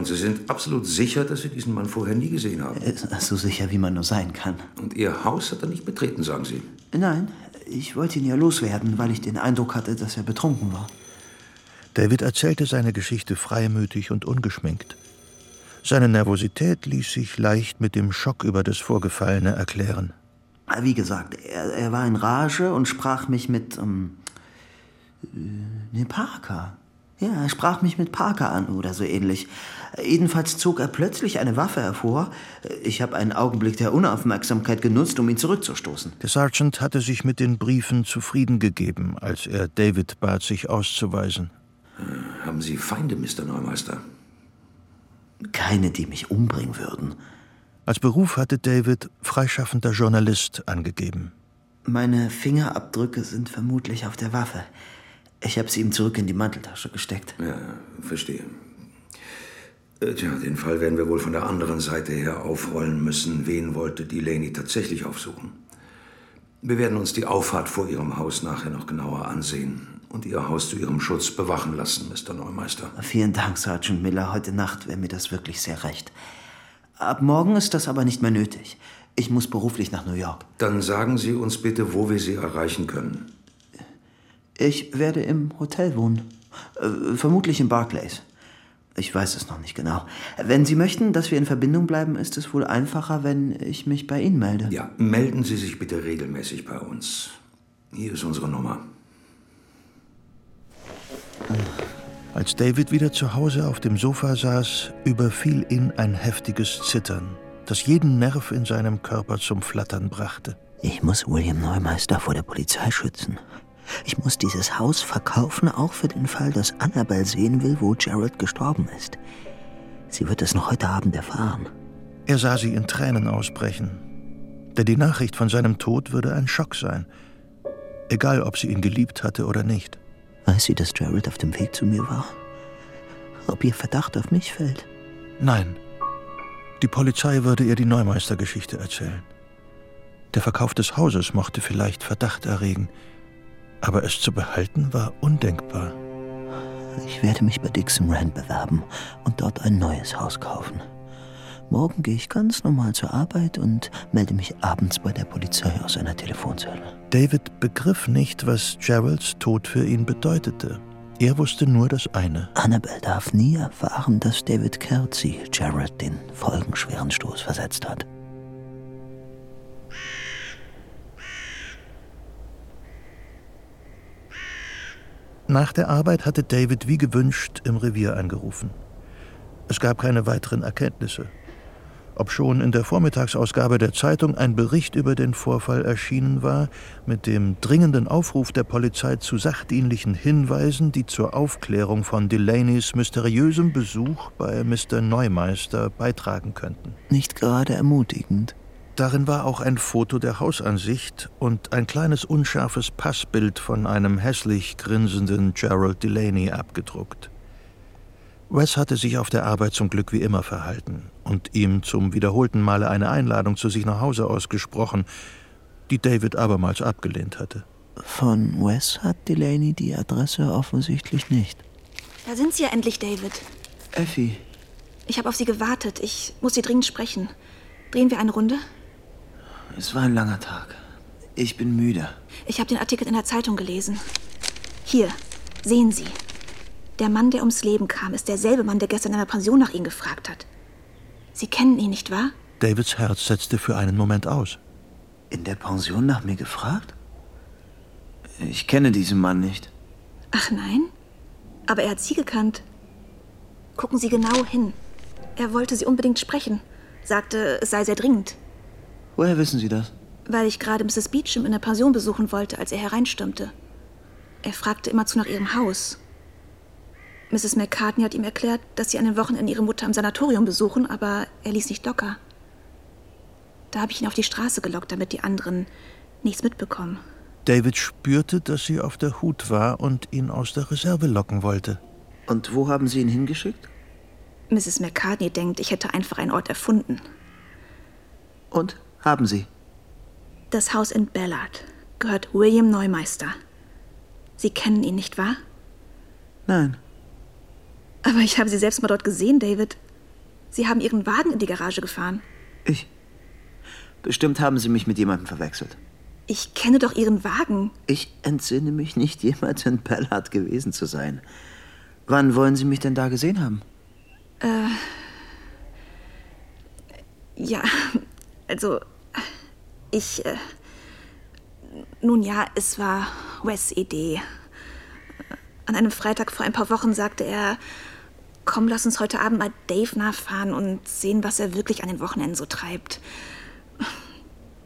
Und Sie sind absolut sicher, dass Sie diesen Mann vorher nie gesehen haben? So sicher, wie man nur sein kann. Und Ihr Haus hat er nicht betreten, sagen Sie? Nein, ich wollte ihn ja loswerden, weil ich den Eindruck hatte, dass er betrunken war. David erzählte seine Geschichte freimütig und ungeschminkt. Seine Nervosität ließ sich leicht mit dem Schock über das Vorgefallene erklären. Wie gesagt, er, er war in Rage und sprach mich mit. Ähm, ne, Parker. Ja, er sprach mich mit Parker an oder so ähnlich. Jedenfalls zog er plötzlich eine Waffe hervor. Ich habe einen Augenblick der Unaufmerksamkeit genutzt, um ihn zurückzustoßen. Der Sergeant hatte sich mit den Briefen zufrieden gegeben, als er David bat, sich auszuweisen. Äh, haben Sie Feinde, Mr. Neumeister? Keine, die mich umbringen würden. Als Beruf hatte David freischaffender Journalist angegeben. Meine Fingerabdrücke sind vermutlich auf der Waffe. Ich habe sie ihm zurück in die Manteltasche gesteckt. Ja, verstehe. Äh, tja, den Fall werden wir wohl von der anderen Seite her aufrollen müssen. Wen wollte Delaney tatsächlich aufsuchen? Wir werden uns die Auffahrt vor Ihrem Haus nachher noch genauer ansehen und Ihr Haus zu Ihrem Schutz bewachen lassen, Mr. Neumeister. Vielen Dank, Sergeant Miller. Heute Nacht wäre mir das wirklich sehr recht. Ab morgen ist das aber nicht mehr nötig. Ich muss beruflich nach New York. Dann sagen Sie uns bitte, wo wir Sie erreichen können. Ich werde im Hotel wohnen. Äh, vermutlich in Barclays. Ich weiß es noch nicht genau. Wenn Sie möchten, dass wir in Verbindung bleiben, ist es wohl einfacher, wenn ich mich bei Ihnen melde. Ja, melden Sie sich bitte regelmäßig bei uns. Hier ist unsere Nummer. Als David wieder zu Hause auf dem Sofa saß, überfiel ihn ein heftiges Zittern, das jeden Nerv in seinem Körper zum Flattern brachte. Ich muss William Neumeister vor der Polizei schützen. Ich muss dieses Haus verkaufen, auch für den Fall, dass Annabelle sehen will, wo Gerald gestorben ist. Sie wird es noch heute Abend erfahren. Er sah sie in Tränen ausbrechen. Denn die Nachricht von seinem Tod würde ein Schock sein. Egal, ob sie ihn geliebt hatte oder nicht. Weiß sie, dass Gerald auf dem Weg zu mir war? Ob ihr Verdacht auf mich fällt? Nein. Die Polizei würde ihr die Neumeistergeschichte erzählen. Der Verkauf des Hauses mochte vielleicht Verdacht erregen, aber es zu behalten war undenkbar. Ich werde mich bei Dixon Rand bewerben und dort ein neues Haus kaufen. Morgen gehe ich ganz normal zur Arbeit und melde mich abends bei der Polizei aus einer Telefonzelle. David begriff nicht, was Geralds Tod für ihn bedeutete. Er wusste nur das eine. Annabelle darf nie erfahren, dass David Kelsey Gerald den folgenschweren Stoß versetzt hat. Nach der Arbeit hatte David wie gewünscht im Revier angerufen. Es gab keine weiteren Erkenntnisse obschon in der Vormittagsausgabe der Zeitung ein Bericht über den Vorfall erschienen war, mit dem dringenden Aufruf der Polizei zu sachdienlichen Hinweisen, die zur Aufklärung von Delaneys mysteriösem Besuch bei Mr. Neumeister beitragen könnten. Nicht gerade ermutigend. Darin war auch ein Foto der Hausansicht und ein kleines unscharfes Passbild von einem hässlich grinsenden Gerald Delaney abgedruckt. Wes hatte sich auf der Arbeit zum Glück wie immer verhalten und ihm zum wiederholten Male eine Einladung zu sich nach Hause ausgesprochen, die David abermals abgelehnt hatte. Von Wes hat Delaney die Adresse offensichtlich nicht. Da sind Sie ja endlich, David. Effie. Ich habe auf Sie gewartet. Ich muss Sie dringend sprechen. Drehen wir eine Runde? Es war ein langer Tag. Ich bin müde. Ich habe den Artikel in der Zeitung gelesen. Hier, sehen Sie. Der Mann, der ums Leben kam, ist derselbe Mann, der gestern in der Pension nach Ihnen gefragt hat. Sie kennen ihn, nicht wahr? Davids Herz setzte für einen Moment aus. In der Pension nach mir gefragt? Ich kenne diesen Mann nicht. Ach nein? Aber er hat Sie gekannt. Gucken Sie genau hin. Er wollte Sie unbedingt sprechen. Sagte, es sei sehr dringend. Woher wissen Sie das? Weil ich gerade Mrs. Beecham in der Pension besuchen wollte, als er hereinstürmte. Er fragte immerzu nach Ihrem Haus. Mrs. McCartney hat ihm erklärt, dass sie an den Wochenenden ihre Mutter im Sanatorium besuchen, aber er ließ nicht locker. Da habe ich ihn auf die Straße gelockt, damit die anderen nichts mitbekommen. David spürte, dass sie auf der Hut war und ihn aus der Reserve locken wollte. Und wo haben Sie ihn hingeschickt? Mrs. McCartney denkt, ich hätte einfach einen Ort erfunden. Und? Haben Sie? Das Haus in Ballard gehört William Neumeister. Sie kennen ihn, nicht wahr? Nein. Aber ich habe Sie selbst mal dort gesehen, David. Sie haben Ihren Wagen in die Garage gefahren. Ich? Bestimmt haben Sie mich mit jemandem verwechselt. Ich kenne doch Ihren Wagen. Ich entsinne mich nicht, jemals in Ballard gewesen zu sein. Wann wollen Sie mich denn da gesehen haben? Äh. Ja, also. Ich. Äh, nun ja, es war Wes' Idee. An einem Freitag vor ein paar Wochen sagte er, komm, lass uns heute Abend mal Dave nachfahren und sehen, was er wirklich an den Wochenenden so treibt.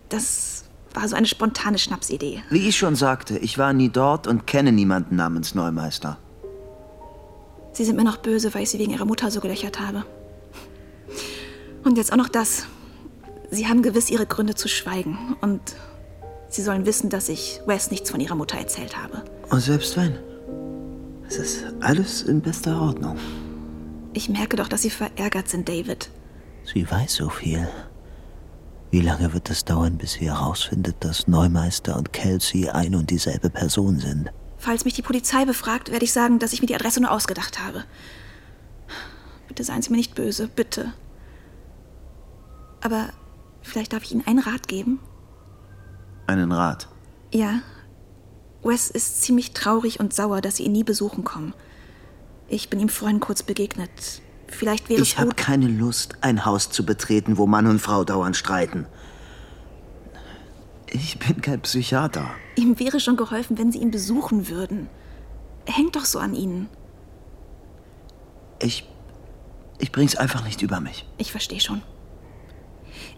Das war so eine spontane Schnapsidee. Wie ich schon sagte, ich war nie dort und kenne niemanden namens Neumeister. Sie sind mir noch böse, weil ich Sie wegen Ihrer Mutter so gelöchert habe. Und jetzt auch noch das. Sie haben gewiss Ihre Gründe zu schweigen. Und Sie sollen wissen, dass ich Wes nichts von Ihrer Mutter erzählt habe. Und selbst wenn? Es ist alles in bester Ordnung. Ich merke doch, dass Sie verärgert sind, David. Sie weiß so viel. Wie lange wird es dauern, bis sie herausfindet, dass Neumeister und Kelsey ein und dieselbe Person sind? Falls mich die Polizei befragt, werde ich sagen, dass ich mir die Adresse nur ausgedacht habe. Bitte seien Sie mir nicht böse, bitte. Aber vielleicht darf ich Ihnen einen Rat geben? Einen Rat? Ja. Wes ist ziemlich traurig und sauer, dass Sie ihn nie besuchen kommen. Ich bin ihm vorhin kurz begegnet. Vielleicht wäre ich es. Ich habe keine Lust, ein Haus zu betreten, wo Mann und Frau dauernd streiten. Ich bin kein Psychiater. Ihm wäre schon geholfen, wenn Sie ihn besuchen würden. Er hängt doch so an Ihnen. Ich. Ich bring's einfach nicht über mich. Ich verstehe schon.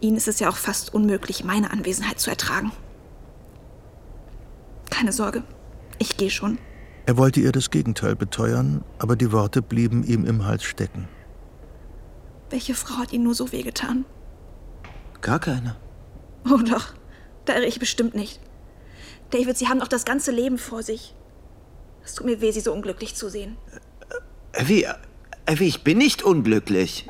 Ihnen ist es ja auch fast unmöglich, meine Anwesenheit zu ertragen. Keine Sorge, ich gehe schon. Er wollte ihr das Gegenteil beteuern, aber die Worte blieben ihm im Hals stecken. Welche Frau hat Ihnen nur so wehgetan? Gar keine. Oh doch, da irre ich bestimmt nicht. David, Sie haben noch das ganze Leben vor sich. Es tut mir weh, Sie so unglücklich zu sehen. Wie? Wie, ich bin nicht unglücklich.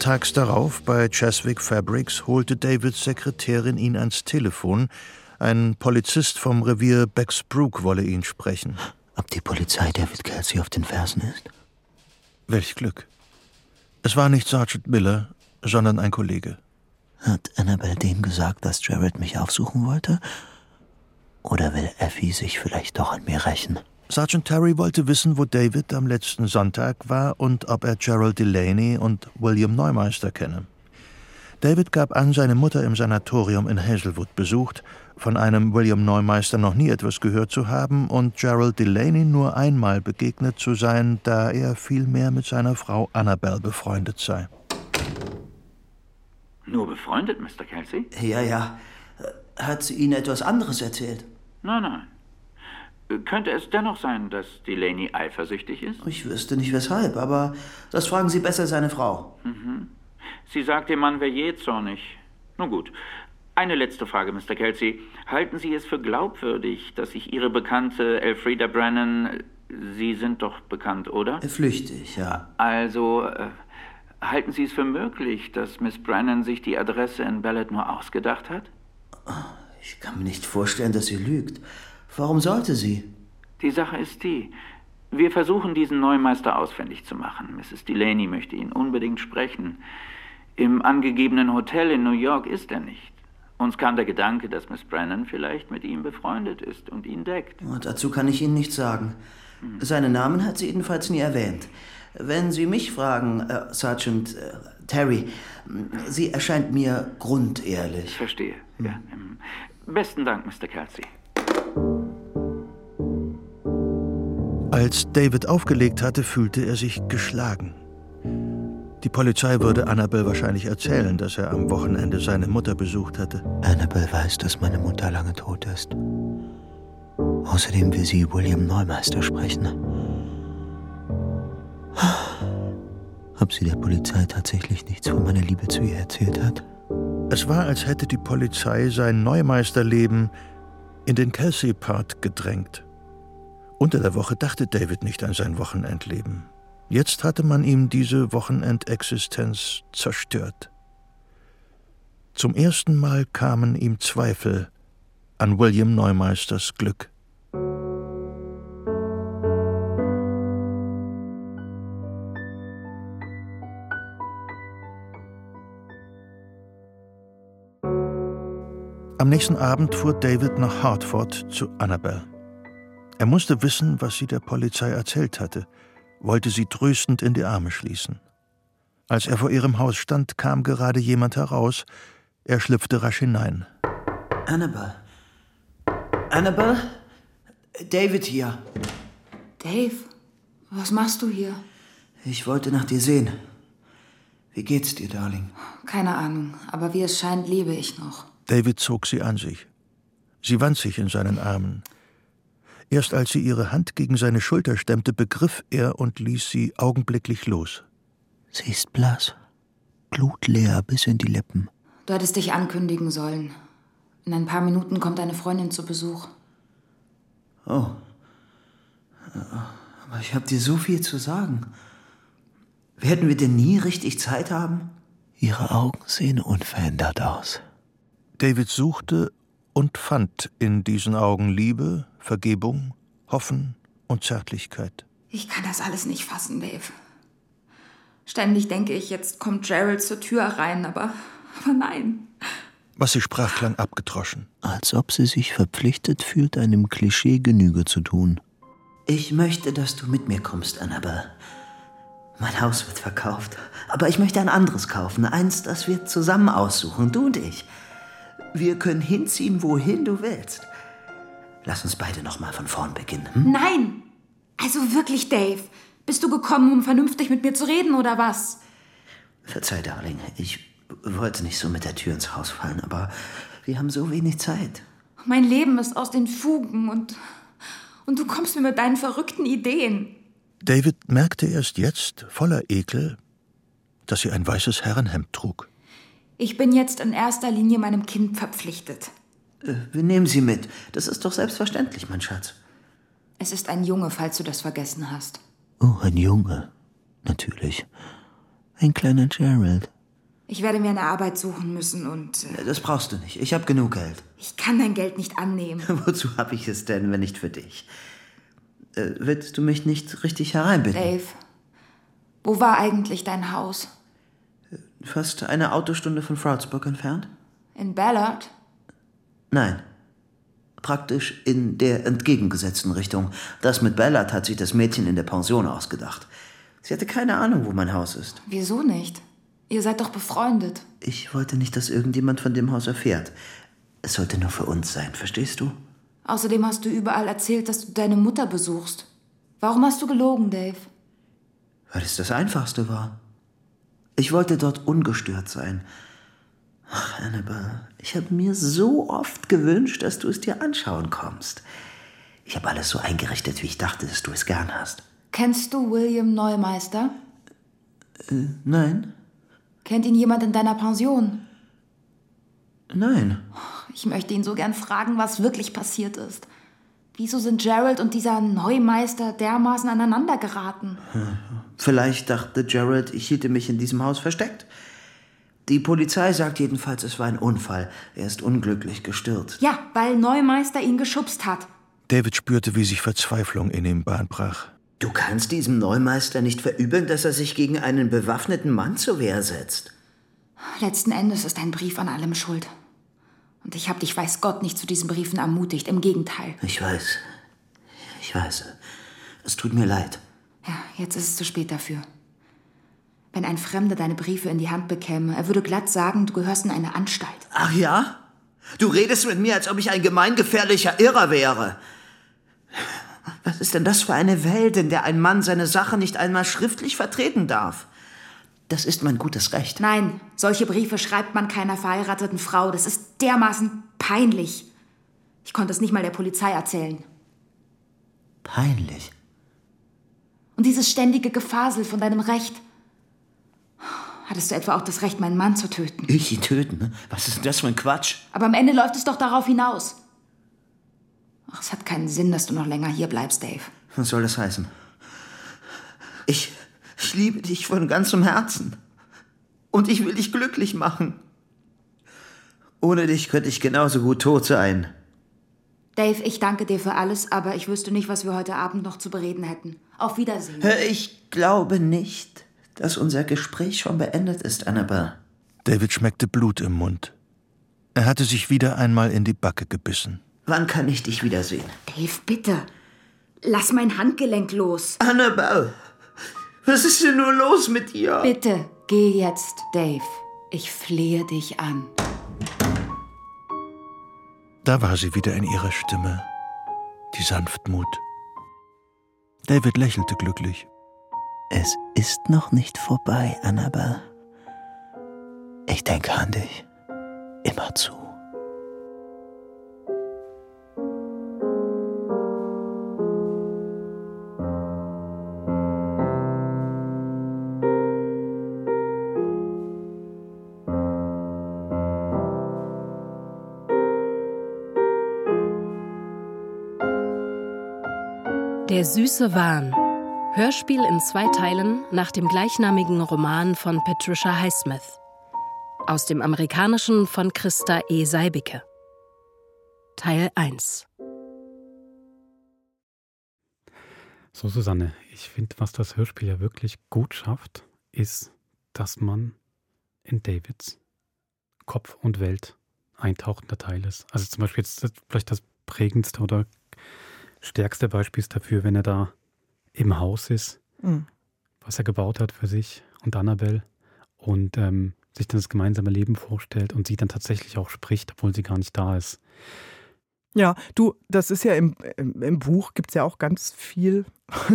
Tags darauf bei Cheswick Fabrics holte Davids Sekretärin ihn ans Telefon. Ein Polizist vom Revier Bexbrook wolle ihn sprechen. Ob die Polizei David Kelsey auf den Fersen ist? Welch Glück. Es war nicht Sergeant Miller, sondern ein Kollege. Hat Annabelle dem gesagt, dass Jared mich aufsuchen wollte? Oder will Effie sich vielleicht doch an mir rächen? Sergeant Terry wollte wissen, wo David am letzten Sonntag war und ob er Gerald Delaney und William Neumeister kenne. David gab an, seine Mutter im Sanatorium in Hazelwood besucht, von einem William Neumeister noch nie etwas gehört zu haben und Gerald Delaney nur einmal begegnet zu sein, da er vielmehr mit seiner Frau Annabelle befreundet sei. Nur befreundet, Mr. Kelsey? Ja, ja. Hat sie Ihnen etwas anderes erzählt? Nein, nein. Könnte es dennoch sein, dass Delaney eifersüchtig ist? Ich wüsste nicht weshalb, aber das fragen Sie besser seine Frau. Mhm. Sie sagt, Ihr Mann wäre jähzornig. Nun gut. Eine letzte Frage, Mr. Kelsey. Halten Sie es für glaubwürdig, dass sich Ihre Bekannte Elfrida Brennan. Sie sind doch bekannt, oder? Flüchtig, ja. Also, äh, halten Sie es für möglich, dass Miss Brennan sich die Adresse in Ballard nur ausgedacht hat? Ich kann mir nicht vorstellen, dass sie lügt. Warum sollte sie? Die Sache ist die. Wir versuchen, diesen Neumeister ausfindig zu machen. Mrs. Delaney möchte ihn unbedingt sprechen. Im angegebenen Hotel in New York ist er nicht. Uns kam der Gedanke, dass Miss Brennan vielleicht mit ihm befreundet ist und ihn deckt. Und dazu kann ich Ihnen nichts sagen. Hm. Seinen Namen hat sie jedenfalls nie erwähnt. Wenn Sie mich fragen, äh, Sergeant äh, Terry, sie erscheint mir grundehrlich. Ich verstehe. Hm. Ja. Besten Dank, Mr. Kelsey. Als David aufgelegt hatte, fühlte er sich geschlagen. Die Polizei würde Annabelle wahrscheinlich erzählen, dass er am Wochenende seine Mutter besucht hatte. Annabelle weiß, dass meine Mutter lange tot ist. Außerdem will sie William Neumeister sprechen. Ob sie der Polizei tatsächlich nichts von meiner Liebe zu ihr erzählt hat? Es war, als hätte die Polizei sein Neumeisterleben in den Kelsey-Part gedrängt. Unter der Woche dachte David nicht an sein Wochenendleben. Jetzt hatte man ihm diese Wochenendexistenz zerstört. Zum ersten Mal kamen ihm Zweifel an William Neumeisters Glück. Am nächsten Abend fuhr David nach Hartford zu Annabel. Er musste wissen, was sie der Polizei erzählt hatte, wollte sie tröstend in die Arme schließen. Als er vor ihrem Haus stand, kam gerade jemand heraus. Er schlüpfte rasch hinein. Annabel. Annabel? David hier. Dave, was machst du hier? Ich wollte nach dir sehen. Wie geht's dir, Darling? Keine Ahnung, aber wie es scheint, lebe ich noch. David zog sie an sich. Sie wand sich in seinen Armen. Erst als sie ihre Hand gegen seine Schulter stemmte, begriff er und ließ sie augenblicklich los. Sie ist blass, blutleer bis in die Lippen. Du hättest dich ankündigen sollen. In ein paar Minuten kommt eine Freundin zu Besuch. Oh. Aber ich habe dir so viel zu sagen. Werden wir denn nie richtig Zeit haben? Ihre Augen sehen unverändert aus. David suchte und fand in diesen Augen Liebe, Vergebung, Hoffen und Zärtlichkeit. Ich kann das alles nicht fassen, Dave. Ständig denke ich, jetzt kommt Gerald zur Tür rein, aber, aber nein. Was sie sprach, klang abgetroschen. Als ob sie sich verpflichtet fühlt, einem Klischee Genüge zu tun. Ich möchte, dass du mit mir kommst, Annabelle. Mein Haus wird verkauft, aber ich möchte ein anderes kaufen, eins, das wir zusammen aussuchen, du und ich. Wir können hinziehen, wohin du willst. Lass uns beide noch mal von vorn beginnen. Hm? Nein! Also wirklich, Dave. Bist du gekommen, um vernünftig mit mir zu reden, oder was? Verzeih, Darling. Ich wollte nicht so mit der Tür ins Haus fallen, aber wir haben so wenig Zeit. Mein Leben ist aus den Fugen und. Und du kommst mir mit deinen verrückten Ideen. David merkte erst jetzt, voller Ekel, dass sie ein weißes Herrenhemd trug. Ich bin jetzt in erster Linie meinem Kind verpflichtet. Äh, wir nehmen sie mit. Das ist doch selbstverständlich, mein Schatz. Es ist ein Junge, falls du das vergessen hast. Oh, ein Junge. Natürlich. Ein kleiner Gerald. Ich werde mir eine Arbeit suchen müssen und. Äh das brauchst du nicht. Ich habe genug Geld. Ich kann dein Geld nicht annehmen. Wozu habe ich es denn, wenn nicht für dich? Äh, willst du mich nicht richtig hereinbitten? Dave, wo war eigentlich dein Haus? Fast eine Autostunde von Froudsburg entfernt. In Ballard? Nein. Praktisch in der entgegengesetzten Richtung. Das mit Ballard hat sich das Mädchen in der Pension ausgedacht. Sie hatte keine Ahnung, wo mein Haus ist. Wieso nicht? Ihr seid doch befreundet. Ich wollte nicht, dass irgendjemand von dem Haus erfährt. Es sollte nur für uns sein, verstehst du? Außerdem hast du überall erzählt, dass du deine Mutter besuchst. Warum hast du gelogen, Dave? Weil es das Einfachste war. Ich wollte dort ungestört sein. Ach, Annabelle, ich habe mir so oft gewünscht, dass du es dir anschauen kommst. Ich habe alles so eingerichtet, wie ich dachte, dass du es gern hast. Kennst du William Neumeister? Äh, nein. Kennt ihn jemand in deiner Pension? Nein. Ich möchte ihn so gern fragen, was wirklich passiert ist. Wieso sind Gerald und dieser Neumeister dermaßen aneinander geraten? Vielleicht dachte Gerald, ich hielte mich in diesem Haus versteckt. Die Polizei sagt jedenfalls, es war ein Unfall. Er ist unglücklich gestürzt. Ja, weil Neumeister ihn geschubst hat. David spürte, wie sich Verzweiflung in ihm Bahn brach. Du kannst diesem Neumeister nicht verübeln, dass er sich gegen einen bewaffneten Mann zur Wehr setzt. Letzten Endes ist ein Brief an allem schuld. Und ich habe dich, weiß Gott, nicht zu diesen Briefen ermutigt. Im Gegenteil. Ich weiß. Ich weiß. Es tut mir leid. Ja, jetzt ist es zu spät dafür. Wenn ein Fremder deine Briefe in die Hand bekäme, er würde glatt sagen, du gehörst in eine Anstalt. Ach ja? Du redest mit mir, als ob ich ein gemeingefährlicher Irrer wäre. Was ist denn das für eine Welt, in der ein Mann seine Sache nicht einmal schriftlich vertreten darf? Das ist mein gutes Recht. Nein, solche Briefe schreibt man keiner verheirateten Frau. Das ist dermaßen peinlich. Ich konnte es nicht mal der Polizei erzählen. Peinlich? Und dieses ständige Gefasel von deinem Recht. Hattest du etwa auch das Recht, meinen Mann zu töten? Ich ihn töten? Was ist denn das für ein Quatsch? Aber am Ende läuft es doch darauf hinaus. Ach, es hat keinen Sinn, dass du noch länger hier bleibst, Dave. Was soll das heißen? Ich, ich liebe dich von ganzem Herzen. Und ich will dich glücklich machen. Ohne dich könnte ich genauso gut tot sein. Dave, ich danke dir für alles, aber ich wüsste nicht, was wir heute Abend noch zu bereden hätten. Auf Wiedersehen. Ich glaube nicht, dass unser Gespräch schon beendet ist, Annabelle. David schmeckte Blut im Mund. Er hatte sich wieder einmal in die Backe gebissen. Wann kann ich dich wiedersehen? Dave, bitte. Lass mein Handgelenk los. Annabelle, was ist denn nur los mit dir? Bitte, geh jetzt, Dave. Ich flehe dich an. Da war sie wieder in ihrer Stimme, die Sanftmut. David lächelte glücklich. Es ist noch nicht vorbei, Annabelle. Ich denke an dich. Immerzu. Der süße Wahn. Hörspiel in zwei Teilen nach dem gleichnamigen Roman von Patricia Highsmith. Aus dem amerikanischen von Christa E. Seibicke. Teil 1. So, Susanne, ich finde, was das Hörspiel ja wirklich gut schafft, ist, dass man in Davids Kopf und Welt eintauchender Teil ist. Also zum Beispiel jetzt vielleicht das prägendste oder stärkste Beispiel ist dafür, wenn er da im Haus ist, mhm. was er gebaut hat für sich und Annabelle und ähm, sich dann das gemeinsame Leben vorstellt und sie dann tatsächlich auch spricht, obwohl sie gar nicht da ist. Ja, du, das ist ja im, im, Buch gibt es ja auch ganz viel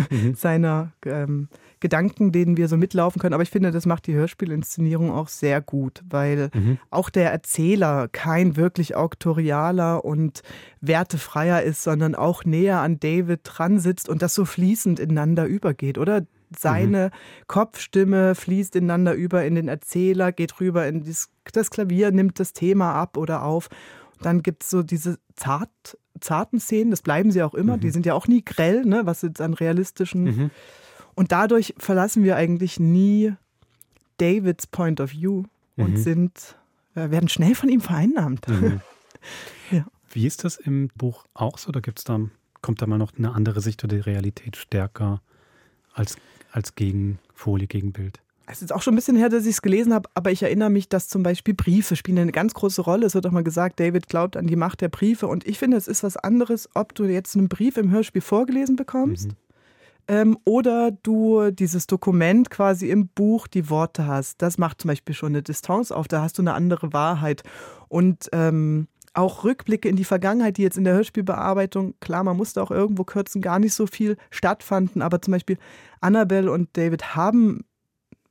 mhm. seiner ähm, Gedanken, denen wir so mitlaufen können. Aber ich finde, das macht die Hörspielinszenierung auch sehr gut, weil mhm. auch der Erzähler kein wirklich auktorialer und wertefreier ist, sondern auch näher an David dran sitzt und das so fließend ineinander übergeht, oder? Seine mhm. Kopfstimme fließt ineinander über in den Erzähler, geht rüber in das Klavier, nimmt das Thema ab oder auf. Dann gibt es so diese zart, zarten Szenen, das bleiben sie auch immer, mhm. die sind ja auch nie grell, ne, was jetzt an realistischen. Mhm. Und dadurch verlassen wir eigentlich nie Davids Point of View und mhm. sind, äh, werden schnell von ihm vereinnahmt. Mhm. ja. Wie ist das im Buch auch so? Da gibt's da, kommt da mal noch eine andere Sicht oder die Realität stärker als, als Gegenfolie, Gegenbild? Es ist auch schon ein bisschen her, dass ich es gelesen habe, aber ich erinnere mich, dass zum Beispiel Briefe spielen eine ganz große Rolle. Es wird auch mal gesagt, David glaubt an die Macht der Briefe. Und ich finde, es ist was anderes, ob du jetzt einen Brief im Hörspiel vorgelesen bekommst mhm. ähm, oder du dieses Dokument quasi im Buch die Worte hast. Das macht zum Beispiel schon eine Distanz auf. Da hast du eine andere Wahrheit. Und ähm, auch Rückblicke in die Vergangenheit, die jetzt in der Hörspielbearbeitung, klar, man musste auch irgendwo kürzen, gar nicht so viel stattfanden. Aber zum Beispiel Annabelle und David haben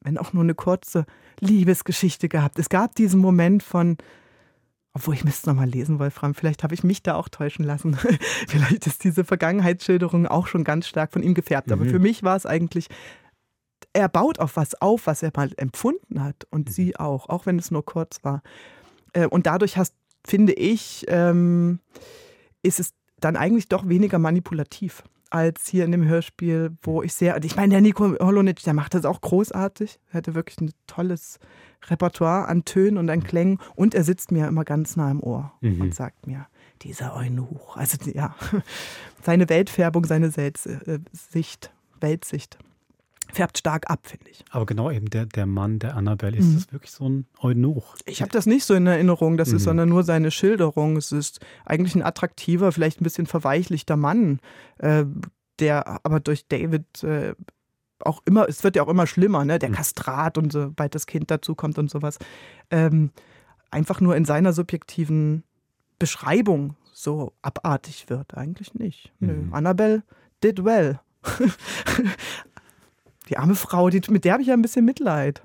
wenn auch nur eine kurze Liebesgeschichte gehabt. Es gab diesen Moment von, obwohl ich müsste es nochmal lesen, Wolfram, vielleicht habe ich mich da auch täuschen lassen. vielleicht ist diese Vergangenheitsschilderung auch schon ganz stark von ihm gefärbt. Mhm. Aber für mich war es eigentlich, er baut auf was auf, was er mal empfunden hat. Und mhm. sie auch, auch wenn es nur kurz war. Äh, und dadurch hast, finde ich, ähm, ist es dann eigentlich doch weniger manipulativ als hier in dem Hörspiel, wo ich sehr, ich meine, der Nico Holonitsch, der macht das auch großartig. Er hatte wirklich ein tolles Repertoire an Tönen und an Klängen und er sitzt mir immer ganz nah im Ohr mhm. und sagt mir, dieser Eunuch, also ja, seine Weltfärbung, seine äh, Sicht, Weltsicht färbt stark ab, finde ich. Aber genau eben der, der Mann der Annabelle, ist mhm. das wirklich so ein Eunuch? Ich habe das nicht so in Erinnerung, das mhm. ist sondern nur seine Schilderung. Es ist eigentlich ein attraktiver, vielleicht ein bisschen verweichlichter Mann, äh, der aber durch David äh, auch immer, es wird ja auch immer schlimmer, ne? der mhm. Kastrat und sobald das Kind dazukommt und sowas, ähm, einfach nur in seiner subjektiven Beschreibung so abartig wird. Eigentlich nicht. Nö. Mhm. Annabelle did well. Die arme Frau, die, mit der habe ich ja ein bisschen Mitleid.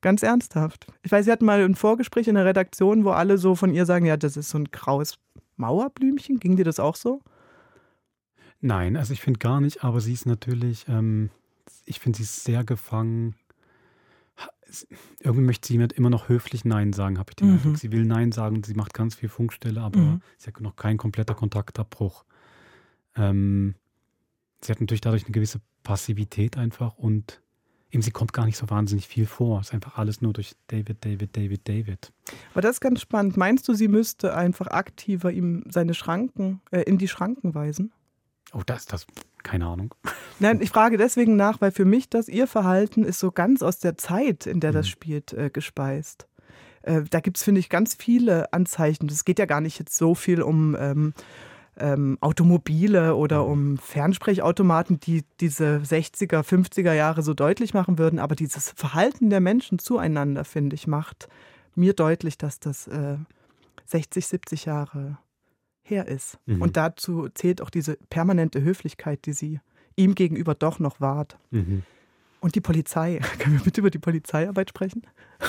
Ganz ernsthaft. Ich weiß, sie hatten mal ein Vorgespräch in der Redaktion, wo alle so von ihr sagen, ja, das ist so ein graues Mauerblümchen. Ging dir das auch so? Nein, also ich finde gar nicht, aber sie ist natürlich, ähm, ich finde sie sehr gefangen. Irgendwie möchte sie immer noch höflich Nein sagen, habe ich den mhm. Eindruck. Sie will Nein sagen, sie macht ganz viel Funkstelle, aber mhm. sie hat noch keinen kompletter Kontaktabbruch. Ähm, sie hat natürlich dadurch eine gewisse Passivität einfach und Eben, sie kommt gar nicht so wahnsinnig viel vor. Es ist einfach alles nur durch David, David, David, David. Aber das ist ganz spannend. Meinst du, sie müsste einfach aktiver ihm seine Schranken, äh, in die Schranken weisen? Oh, das, das, keine Ahnung. Nein, ich frage deswegen nach, weil für mich das ihr Verhalten ist so ganz aus der Zeit, in der das mhm. spielt, äh, gespeist. Äh, da gibt es, finde ich, ganz viele Anzeichen. Es geht ja gar nicht jetzt so viel um ähm, ähm, Automobile oder mhm. um Fernsprechautomaten, die diese 60er, 50er Jahre so deutlich machen würden. Aber dieses Verhalten der Menschen zueinander, finde ich, macht mir deutlich, dass das äh, 60, 70 Jahre her ist. Mhm. Und dazu zählt auch diese permanente Höflichkeit, die sie ihm gegenüber doch noch wahrt. Mhm. Und die Polizei. Können wir bitte über die Polizeiarbeit sprechen?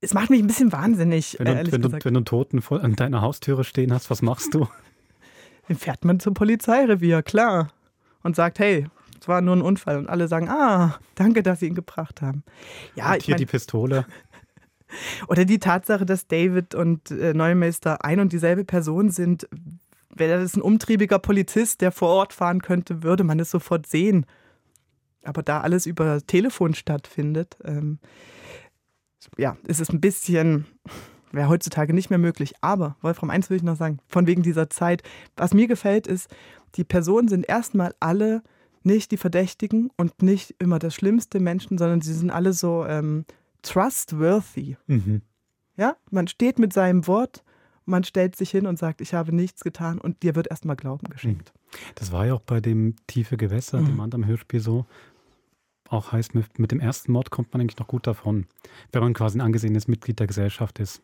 es macht mich ein bisschen wahnsinnig. Wenn du, wenn du, wenn du einen Toten an deiner Haustüre stehen hast, was machst du? Dann fährt man zum Polizeirevier, klar. Und sagt, hey, es war nur ein Unfall. Und alle sagen, ah, danke, dass Sie ihn gebracht haben. Ja, und hier mein, die Pistole. Oder die Tatsache, dass David und äh, Neumeister ein und dieselbe Person sind. Wäre das ein umtriebiger Polizist, der vor Ort fahren könnte, würde man es sofort sehen. Aber da alles über Telefon stattfindet, ähm, ja, ist es ein bisschen, wäre heutzutage nicht mehr möglich. Aber, Wolfram, eins will ich noch sagen, von wegen dieser Zeit. Was mir gefällt, ist, die Personen sind erstmal alle nicht die Verdächtigen und nicht immer das schlimmste Menschen, sondern sie sind alle so ähm, trustworthy. Mhm. Ja, man steht mit seinem Wort, man stellt sich hin und sagt, ich habe nichts getan und dir wird erstmal Glauben geschenkt. Das war ja auch bei dem Tiefe Gewässer, mhm. dem anderen Hörspiel so auch heißt, mit, mit dem ersten Mord kommt man eigentlich noch gut davon, wenn man quasi ein angesehenes Mitglied der Gesellschaft ist.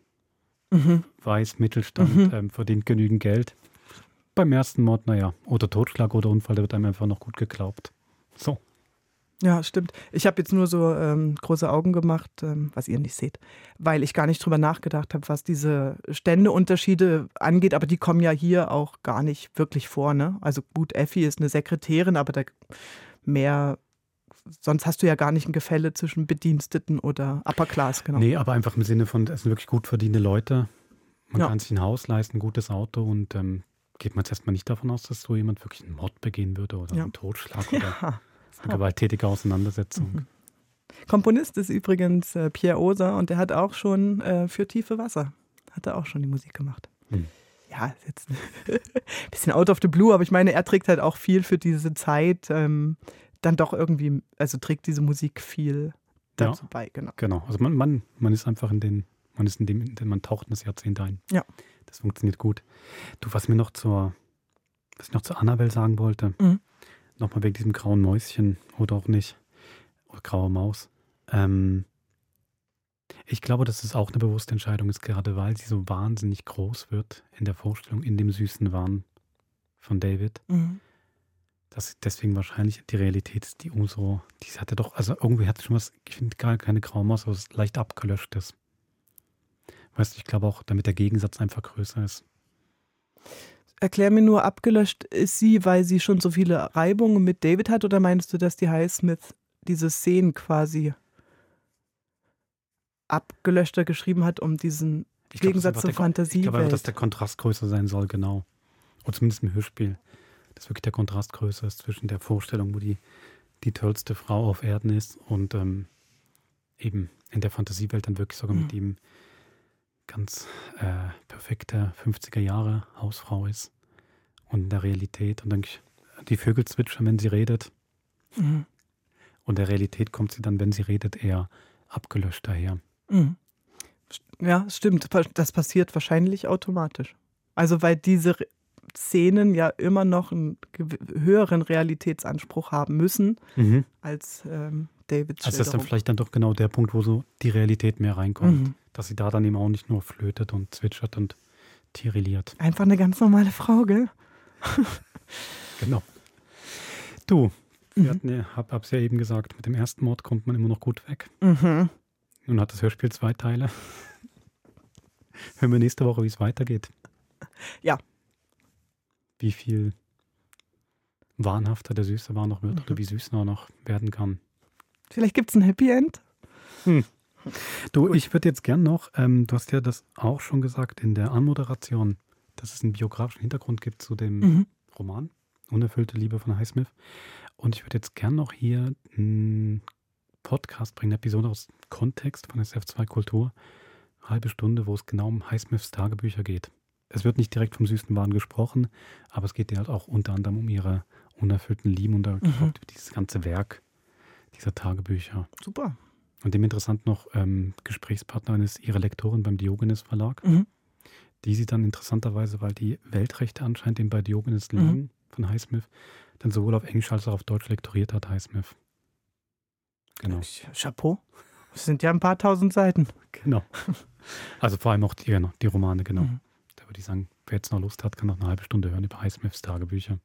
Mhm. Weiß, Mittelstand, mhm. ähm, verdient genügend Geld. Beim ersten Mord, naja, oder Totschlag oder Unfall, da wird einem einfach noch gut geglaubt. So. Ja, stimmt. Ich habe jetzt nur so ähm, große Augen gemacht, ähm, was ihr nicht seht, weil ich gar nicht drüber nachgedacht habe, was diese Ständeunterschiede angeht, aber die kommen ja hier auch gar nicht wirklich vor. Ne? Also gut, Effi ist eine Sekretärin, aber da mehr sonst hast du ja gar nicht ein Gefälle zwischen Bediensteten oder Upper Class, genau. Nee, aber einfach im Sinne von, es sind wirklich gut verdienende Leute. Man ja. kann sich ein Haus leisten, ein gutes Auto und ähm, geht man jetzt erstmal nicht davon aus, dass so jemand wirklich einen Mord begehen würde oder ja. einen Totschlag oder ja. eine gewalttätige Auseinandersetzung. Mhm. Komponist ist übrigens äh, Pierre Oser und der hat auch schon äh, für Tiefe Wasser, hat er auch schon die Musik gemacht. Mhm. Ja, jetzt ein bisschen out of the blue, aber ich meine, er trägt halt auch viel für diese Zeit. Ähm, dann doch irgendwie, also trägt diese Musik viel dazu ja, bei, genau. Genau, also man, man, man ist einfach in den, man ist in dem, in dem, man taucht in das Jahrzehnt ein. Ja. Das funktioniert gut. Du, was mir noch zur, was ich noch zu Annabelle sagen wollte, mhm. nochmal wegen diesem grauen Mäuschen oder auch nicht, oder graue Maus. Ähm, ich glaube, dass es auch eine bewusste Entscheidung ist, gerade weil sie so wahnsinnig groß wird in der Vorstellung, in dem süßen Wahn von David. Mhm dass deswegen wahrscheinlich die Realität ist, die umso, die hatte doch, also irgendwie hat sie schon was, ich finde gar keine graue Maus, aber es leicht abgelöscht ist. Weißt du, ich glaube auch, damit der Gegensatz einfach größer ist. Erklär mir nur, abgelöscht ist sie, weil sie schon so viele Reibungen mit David hat, oder meinst du, dass die Highsmith diese Szenen quasi abgelöschter geschrieben hat, um diesen ich Gegensatz zur Fantasie? Ich glaube dass der Kontrast größer sein soll, genau. Oder zumindest im Hörspiel dass wirklich der Kontrast größer ist zwischen der Vorstellung, wo die, die tollste Frau auf Erden ist und ähm, eben in der Fantasiewelt dann wirklich sogar mhm. mit ihm ganz äh, perfekte 50er Jahre Hausfrau ist und in der Realität und dann die Vögel zwitschern, wenn sie redet. Mhm. Und der Realität kommt sie dann, wenn sie redet, eher abgelöscht daher. Mhm. Ja, stimmt. Das passiert wahrscheinlich automatisch. Also weil diese Szenen ja immer noch einen höheren Realitätsanspruch haben müssen mhm. als ähm, Davids Also das ist dann vielleicht dann doch genau der Punkt, wo so die Realität mehr reinkommt. Mhm. Dass sie da dann eben auch nicht nur flötet und zwitschert und tirilliert. Einfach eine ganz normale Frau, gell? genau. Du, wir mhm. hatten ja, hab, hab's ja eben gesagt, mit dem ersten Mord kommt man immer noch gut weg. Mhm. Nun hat das Hörspiel zwei Teile. Hören wir nächste Woche, wie es weitergeht. Ja, wie viel wahnhafter der Süße war noch wird mhm. oder wie süß er noch werden kann. Vielleicht gibt es ein Happy End. Hm. Du, Gut. ich würde jetzt gern noch, ähm, du hast ja das auch schon gesagt in der Anmoderation, dass es einen biografischen Hintergrund gibt zu dem mhm. Roman Unerfüllte Liebe von Highsmith. Und ich würde jetzt gern noch hier einen Podcast bringen, eine Episode aus Kontext von SF2 Kultur. Eine halbe Stunde, wo es genau um Highsmiths Tagebücher geht. Es wird nicht direkt vom süßen Wahn gesprochen, aber es geht ja halt auch unter anderem um ihre unerfüllten Lieben und mhm. dieses ganze Werk dieser Tagebücher. Super. Und dem interessant noch, ähm, Gesprächspartnerin ist ihre Lektorin beim Diogenes Verlag. Mhm. Die sie dann interessanterweise, weil die Weltrechte anscheinend eben bei Diogenes mhm. liegen, mhm. von Highsmith, dann sowohl auf Englisch als auch auf Deutsch lektoriert hat, Highsmith. Genau. Chapeau. Das sind ja ein paar tausend Seiten. Genau. Also vor allem auch die, genau, die Romane, genau. Mhm. Würde ich sagen, wer jetzt noch Lust hat, kann noch eine halbe Stunde hören über Highsmiths Tagebücher.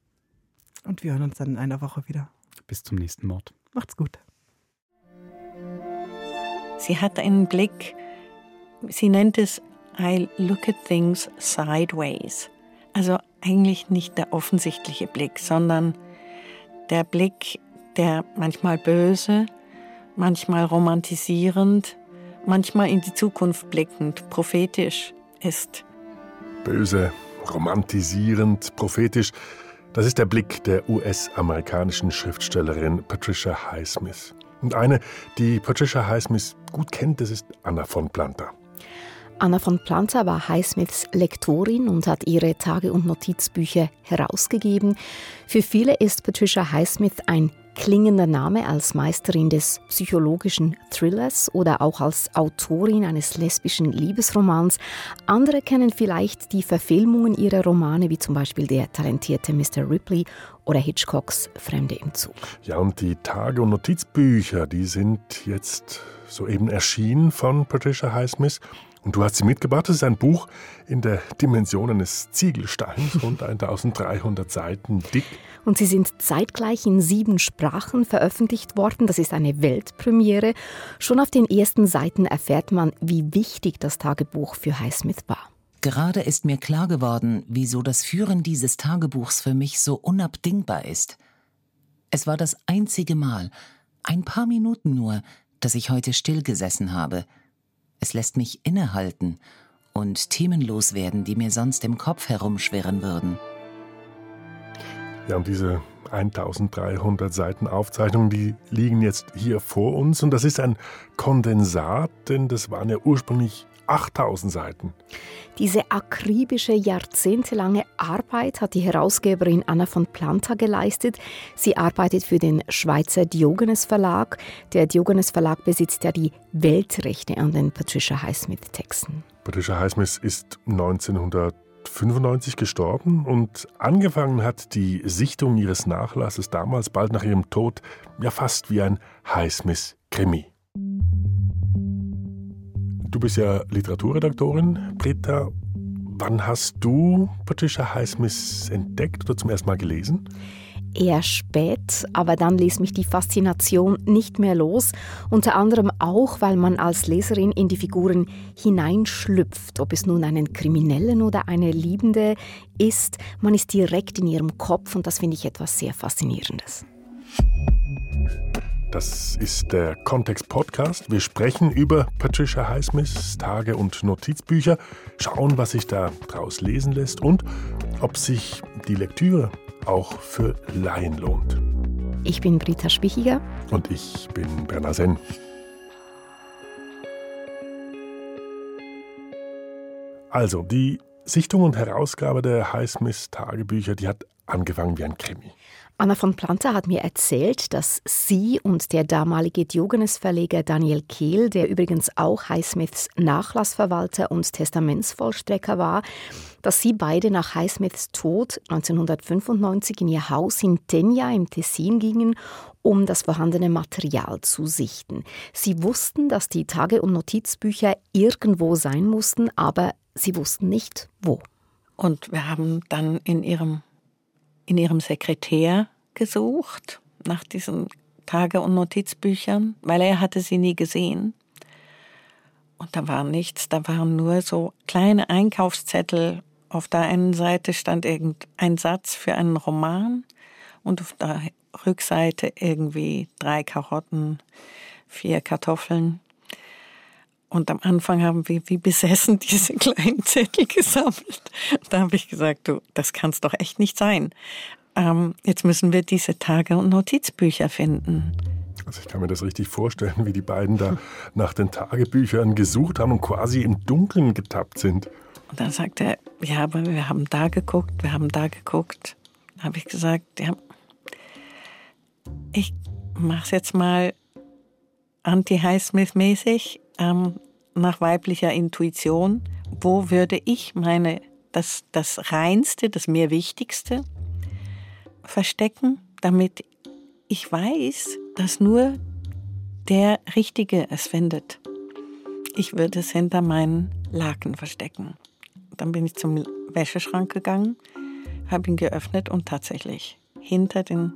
Und wir hören uns dann in einer Woche wieder. Bis zum nächsten Mord. Macht's gut. Sie hat einen Blick, sie nennt es I look at things sideways. Also eigentlich nicht der offensichtliche Blick, sondern der Blick, der manchmal böse, manchmal romantisierend, manchmal in die Zukunft blickend, prophetisch ist. Böse, romantisierend, prophetisch. Das ist der Blick der US-amerikanischen Schriftstellerin Patricia Highsmith. Und eine, die Patricia Highsmith gut kennt, das ist Anna von Planta. Anna von Planta war Highsmiths Lektorin und hat ihre Tage- und Notizbücher herausgegeben. Für viele ist Patricia Highsmith ein klingender Name als Meisterin des psychologischen Thrillers oder auch als Autorin eines lesbischen Liebesromans. Andere kennen vielleicht die Verfilmungen ihrer Romane, wie zum Beispiel der talentierte Mr. Ripley oder Hitchcocks Fremde im Zug. Ja, und die Tage- und Notizbücher, die sind jetzt soeben erschienen von Patricia Highsmith. Und du hast sie mitgebracht. Das ist ein Buch in der Dimension eines Ziegelsteins, rund 1300 Seiten dick. Und sie sind zeitgleich in sieben Sprachen veröffentlicht worden. Das ist eine Weltpremiere. Schon auf den ersten Seiten erfährt man, wie wichtig das Tagebuch für Highsmith war. Gerade ist mir klar geworden, wieso das Führen dieses Tagebuchs für mich so unabdingbar ist. Es war das einzige Mal, ein paar Minuten nur, dass ich heute stillgesessen habe – es lässt mich innehalten und themenlos werden, die mir sonst im Kopf herumschwirren würden. Ja, und diese 1300 Seiten Aufzeichnungen, die liegen jetzt hier vor uns und das ist ein Kondensat, denn das waren ja ursprünglich 8000 Seiten. Diese akribische, jahrzehntelange Arbeit hat die Herausgeberin Anna von Planta geleistet. Sie arbeitet für den Schweizer Diogenes Verlag. Der Diogenes Verlag besitzt ja die Weltrechte an den Patricia Highsmith-Texten. Patricia Highsmith ist 1995 gestorben und angefangen hat die Sichtung ihres Nachlasses damals, bald nach ihrem Tod, ja fast wie ein Highsmith-Krimi. Du bist ja Literaturredaktorin, Britta. Wann hast du Patricia Highsmith entdeckt oder zum ersten Mal gelesen? Eher spät, aber dann ließ mich die Faszination nicht mehr los. Unter anderem auch, weil man als Leserin in die Figuren hineinschlüpft, ob es nun einen Kriminellen oder eine Liebende ist. Man ist direkt in ihrem Kopf und das finde ich etwas sehr Faszinierendes. Das ist der Kontext Podcast. Wir sprechen über Patricia Highsmiths Tage- und Notizbücher, schauen, was sich da draus lesen lässt und ob sich die Lektüre auch für Laien lohnt. Ich bin Britta Spichiger. Und ich bin Bernhard Senn. Also, die Sichtung und Herausgabe der Highsmiths Tagebücher, die hat angefangen wie ein Krimi. Anna von Planta hat mir erzählt, dass sie und der damalige Diogenes-Verleger Daniel Kehl, der übrigens auch Highsmiths Nachlassverwalter und Testamentsvollstrecker war, dass sie beide nach Highsmiths Tod 1995 in ihr Haus in Tenja im Tessin gingen, um das vorhandene Material zu sichten. Sie wussten, dass die Tage- und Notizbücher irgendwo sein mussten, aber sie wussten nicht, wo. Und wir haben dann in ihrem in ihrem Sekretär gesucht nach diesen Tage- und Notizbüchern, weil er hatte sie nie gesehen. Und da war nichts, da waren nur so kleine Einkaufszettel. Auf der einen Seite stand irgendein Satz für einen Roman und auf der Rückseite irgendwie drei Karotten, vier Kartoffeln. Und am Anfang haben wir wie besessen diese kleinen Zettel gesammelt. Da habe ich gesagt, du, das kann es doch echt nicht sein. ähm, jetzt müssen wir diese Tage- und Notizbücher finden. Also ich kann mir das richtig vorstellen, wie die beiden da nach den Tagebüchern gesucht haben und quasi im Dunkeln getappt sind. Und dann sagt er, ja, aber wir haben da geguckt, wir haben da geguckt. Da habe ich gesagt, ja, ich mache es jetzt mal anti-Highsmith-mäßig, ähm, nach weiblicher Intuition. Wo würde ich meine, das, das Reinste, das mir Wichtigste verstecken, damit ich weiß, dass nur der Richtige es findet. Ich würde es hinter meinen Laken verstecken. Dann bin ich zum Wäscheschrank gegangen, habe ihn geöffnet und tatsächlich hinter den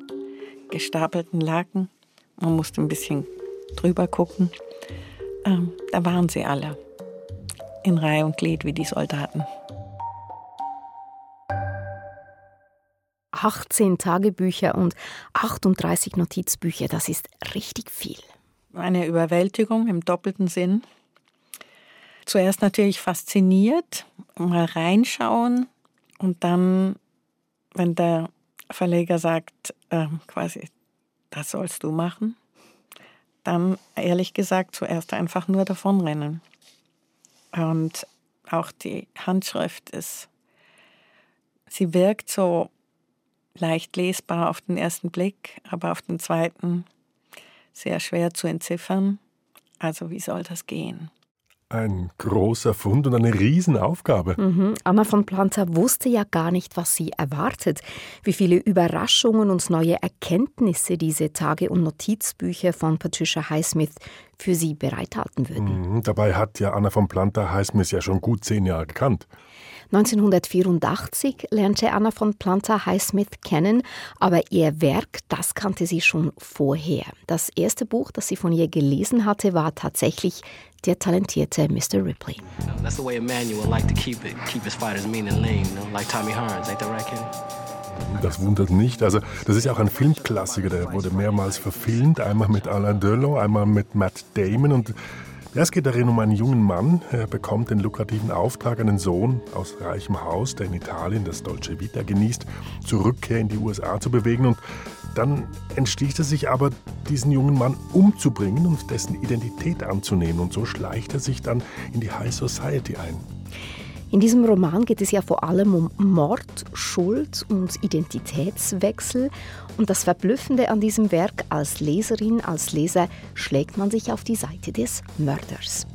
gestapelten Laken, man musste ein bisschen drüber gucken, ähm, da waren sie alle. In Reihe und Glied wie die Soldaten. 18 Tagebücher und 38 Notizbücher, das ist richtig viel. Eine Überwältigung im doppelten Sinn. Zuerst natürlich fasziniert, mal reinschauen und dann, wenn der Verleger sagt, äh, quasi, das sollst du machen, dann ehrlich gesagt zuerst einfach nur davonrennen. Und auch die Handschrift ist, sie wirkt so leicht lesbar auf den ersten Blick, aber auf den zweiten sehr schwer zu entziffern. Also wie soll das gehen? Ein großer Fund und eine Riesenaufgabe. Mhm. Anna von Planta wusste ja gar nicht, was sie erwartet, wie viele Überraschungen und neue Erkenntnisse diese Tage- und Notizbücher von Patricia Highsmith für sie bereithalten würden. Mhm. Dabei hat ja Anna von Planta Highsmith ja schon gut zehn Jahre gekannt. 1984 lernte Anna von Planta Highsmith kennen, aber ihr Werk, das kannte sie schon vorher. Das erste Buch, das sie von ihr gelesen hatte, war tatsächlich der talentierte Mr. Ripley. That's the way Emmanuel liked to keep it, keep his fighters mean and lean, like Tommy Hearns, ain't that right, Kenny? Das wundert nicht. Also, das ist ja auch ein Filmklassiker, der wurde mehrmals verfilmt. Einmal mit Alain Delon, einmal mit Matt Damon. Und es geht darin um einen jungen Mann. Er bekommt den lukrativen Auftrag, einen Sohn aus reichem Haus, der in Italien das Dolce Vita genießt, zur Rückkehr in die USA zu bewegen. Und dann entschließt er sich aber, diesen jungen Mann umzubringen und dessen Identität anzunehmen. Und so schleicht er sich dann in die High Society ein. In diesem Roman geht es ja vor allem um Mord, Schuld und Identitätswechsel. Und das Verblüffende an diesem Werk als Leserin, als Leser, schlägt man sich auf die Seite des Mörders.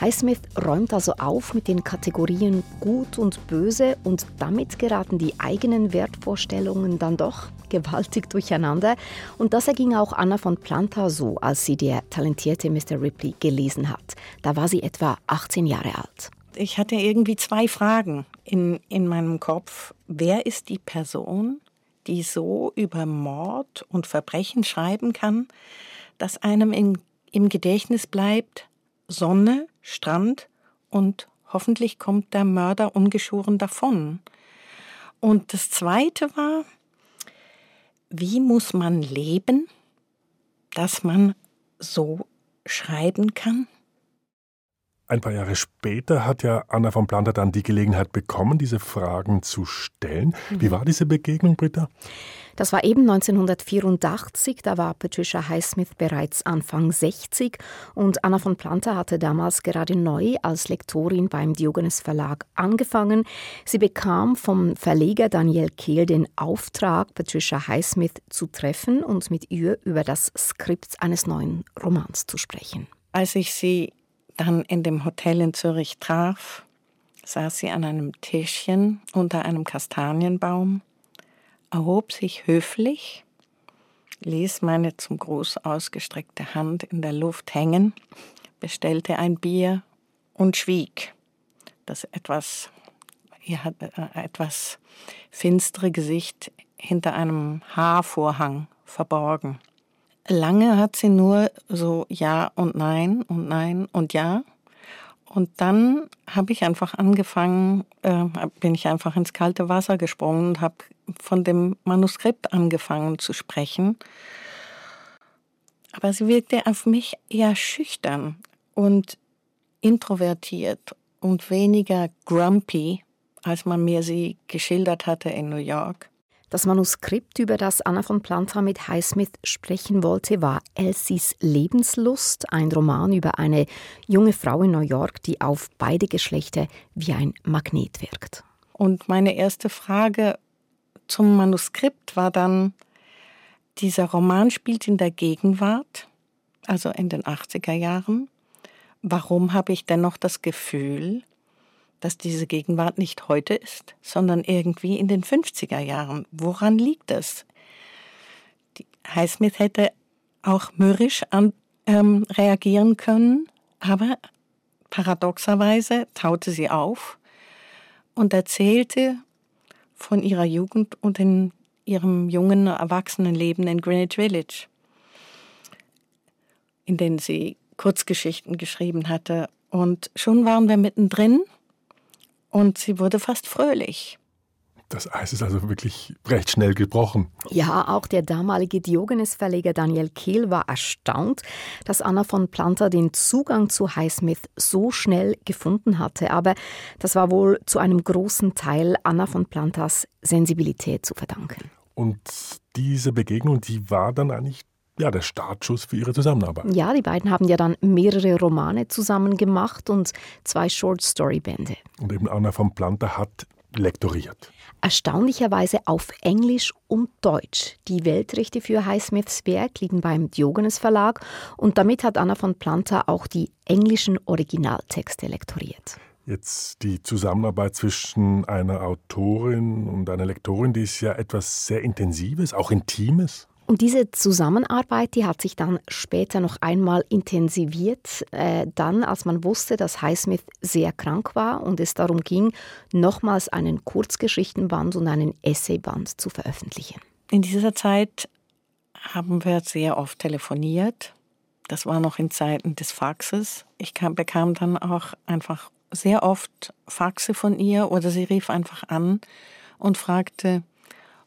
Highsmith räumt also auf mit den Kategorien Gut und Böse und damit geraten die eigenen Wertvorstellungen dann doch gewaltig durcheinander. Und das erging auch Anna von Planta so, als sie der talentierte Mr. Ripley gelesen hat. Da war sie etwa 18 Jahre alt ich hatte irgendwie zwei Fragen in, in meinem Kopf. Wer ist die Person, die so über Mord und Verbrechen schreiben kann, dass einem in, im Gedächtnis bleibt Sonne, Strand und hoffentlich kommt der Mörder ungeschoren davon. Und das Zweite war, wie muss man leben, dass man so schreiben kann? Ein paar Jahre später hat ja Anna von Planta dann die Gelegenheit bekommen, diese Fragen zu stellen. Wie war diese Begegnung, Britta? Das war eben 1984, da war Patricia Highsmith bereits Anfang 60 und Anna von Planta hatte damals gerade neu als Lektorin beim Diogenes Verlag angefangen. Sie bekam vom Verleger Daniel Kehl den Auftrag, Patricia Highsmith zu treffen und mit ihr über das Skript eines neuen Romans zu sprechen. Als ich sie dann in dem Hotel in Zürich traf, saß sie an einem Tischchen unter einem Kastanienbaum, erhob sich höflich, ließ meine zum Gruß ausgestreckte Hand in der Luft hängen, bestellte ein Bier und schwieg. Das etwas, ihr hat äh, etwas finstere Gesicht hinter einem Haarvorhang verborgen. Lange hat sie nur so Ja und Nein und Nein und Ja. Und dann habe ich einfach angefangen, äh, bin ich einfach ins kalte Wasser gesprungen und habe von dem Manuskript angefangen zu sprechen. Aber sie wirkte auf mich eher schüchtern und introvertiert und weniger grumpy, als man mir sie geschildert hatte in New York. Das Manuskript, über das Anna von Planta mit Highsmith sprechen wollte, war Elsies Lebenslust, ein Roman über eine junge Frau in New York, die auf beide Geschlechter wie ein Magnet wirkt. Und meine erste Frage zum Manuskript war dann, dieser Roman spielt in der Gegenwart, also in den 80er Jahren. Warum habe ich dennoch das Gefühl, dass diese Gegenwart nicht heute ist, sondern irgendwie in den 50er Jahren. Woran liegt das? Die Highsmith hätte auch mürrisch an, ähm, reagieren können, aber paradoxerweise taute sie auf und erzählte von ihrer Jugend und in ihrem jungen Erwachsenenleben in Greenwich Village, in denen sie Kurzgeschichten geschrieben hatte. Und schon waren wir mittendrin und sie wurde fast fröhlich. Das Eis ist also wirklich recht schnell gebrochen. Ja, auch der damalige Diogenes-Verleger Daniel Kehl war erstaunt, dass Anna von Planta den Zugang zu Highsmith so schnell gefunden hatte. Aber das war wohl zu einem großen Teil Anna von Plantas Sensibilität zu verdanken. Und diese Begegnung, die war dann eigentlich ja, der Startschuss für ihre Zusammenarbeit. Ja, die beiden haben ja dann mehrere Romane zusammen gemacht und zwei Short-Story-Bände. Und eben Anna von Planta hat lektoriert. Erstaunlicherweise auf Englisch und Deutsch. Die Weltrechte für Highsmiths Werk liegen beim Diogenes Verlag und damit hat Anna von Planta auch die englischen Originaltexte lektoriert. Jetzt die Zusammenarbeit zwischen einer Autorin und einer Lektorin, die ist ja etwas sehr Intensives, auch Intimes. Und diese Zusammenarbeit, die hat sich dann später noch einmal intensiviert, äh, dann als man wusste, dass Highsmith sehr krank war und es darum ging, nochmals einen Kurzgeschichtenband und einen Essayband zu veröffentlichen. In dieser Zeit haben wir sehr oft telefoniert. Das war noch in Zeiten des Faxes. Ich kam, bekam dann auch einfach sehr oft Faxe von ihr oder sie rief einfach an und fragte,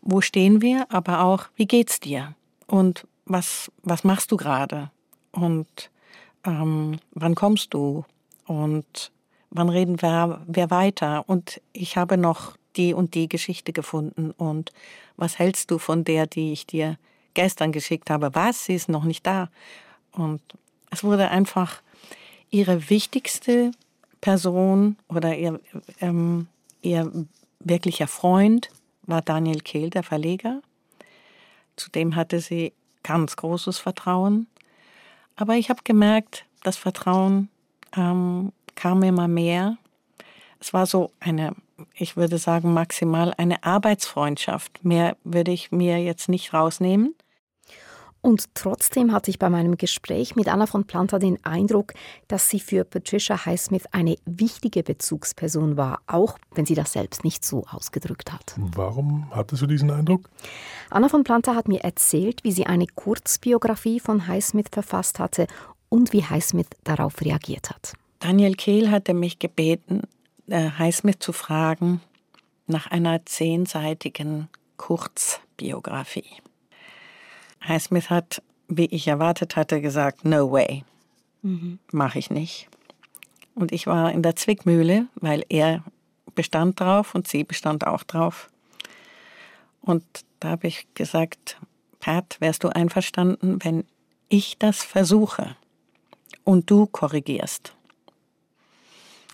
wo stehen wir, aber auch, wie geht's dir? Und was, was machst du gerade? Und ähm, wann kommst du? Und wann reden wir, wir weiter? Und ich habe noch die und die Geschichte gefunden. Und was hältst du von der, die ich dir gestern geschickt habe? Was? Sie ist noch nicht da. Und es wurde einfach ihre wichtigste Person oder ihr, ähm, ihr wirklicher Freund war Daniel Kehl, der Verleger. Zudem hatte sie ganz großes Vertrauen. Aber ich habe gemerkt, das Vertrauen ähm, kam immer mehr. Es war so eine, ich würde sagen, maximal eine Arbeitsfreundschaft. Mehr würde ich mir jetzt nicht rausnehmen. Und trotzdem hatte ich bei meinem Gespräch mit Anna von Planta den Eindruck, dass sie für Patricia Highsmith eine wichtige Bezugsperson war, auch wenn sie das selbst nicht so ausgedrückt hat. Warum hattest du diesen Eindruck? Anna von Planta hat mir erzählt, wie sie eine Kurzbiografie von Highsmith verfasst hatte und wie Highsmith darauf reagiert hat. Daniel Kehl hatte mich gebeten, äh, Highsmith zu fragen nach einer zehnseitigen Kurzbiografie. Highsmith hat, wie ich erwartet hatte, gesagt, no way. Mhm. Mache ich nicht. Und ich war in der Zwickmühle, weil er bestand drauf und sie bestand auch drauf. Und da habe ich gesagt, Pat, wärst du einverstanden, wenn ich das versuche und du korrigierst?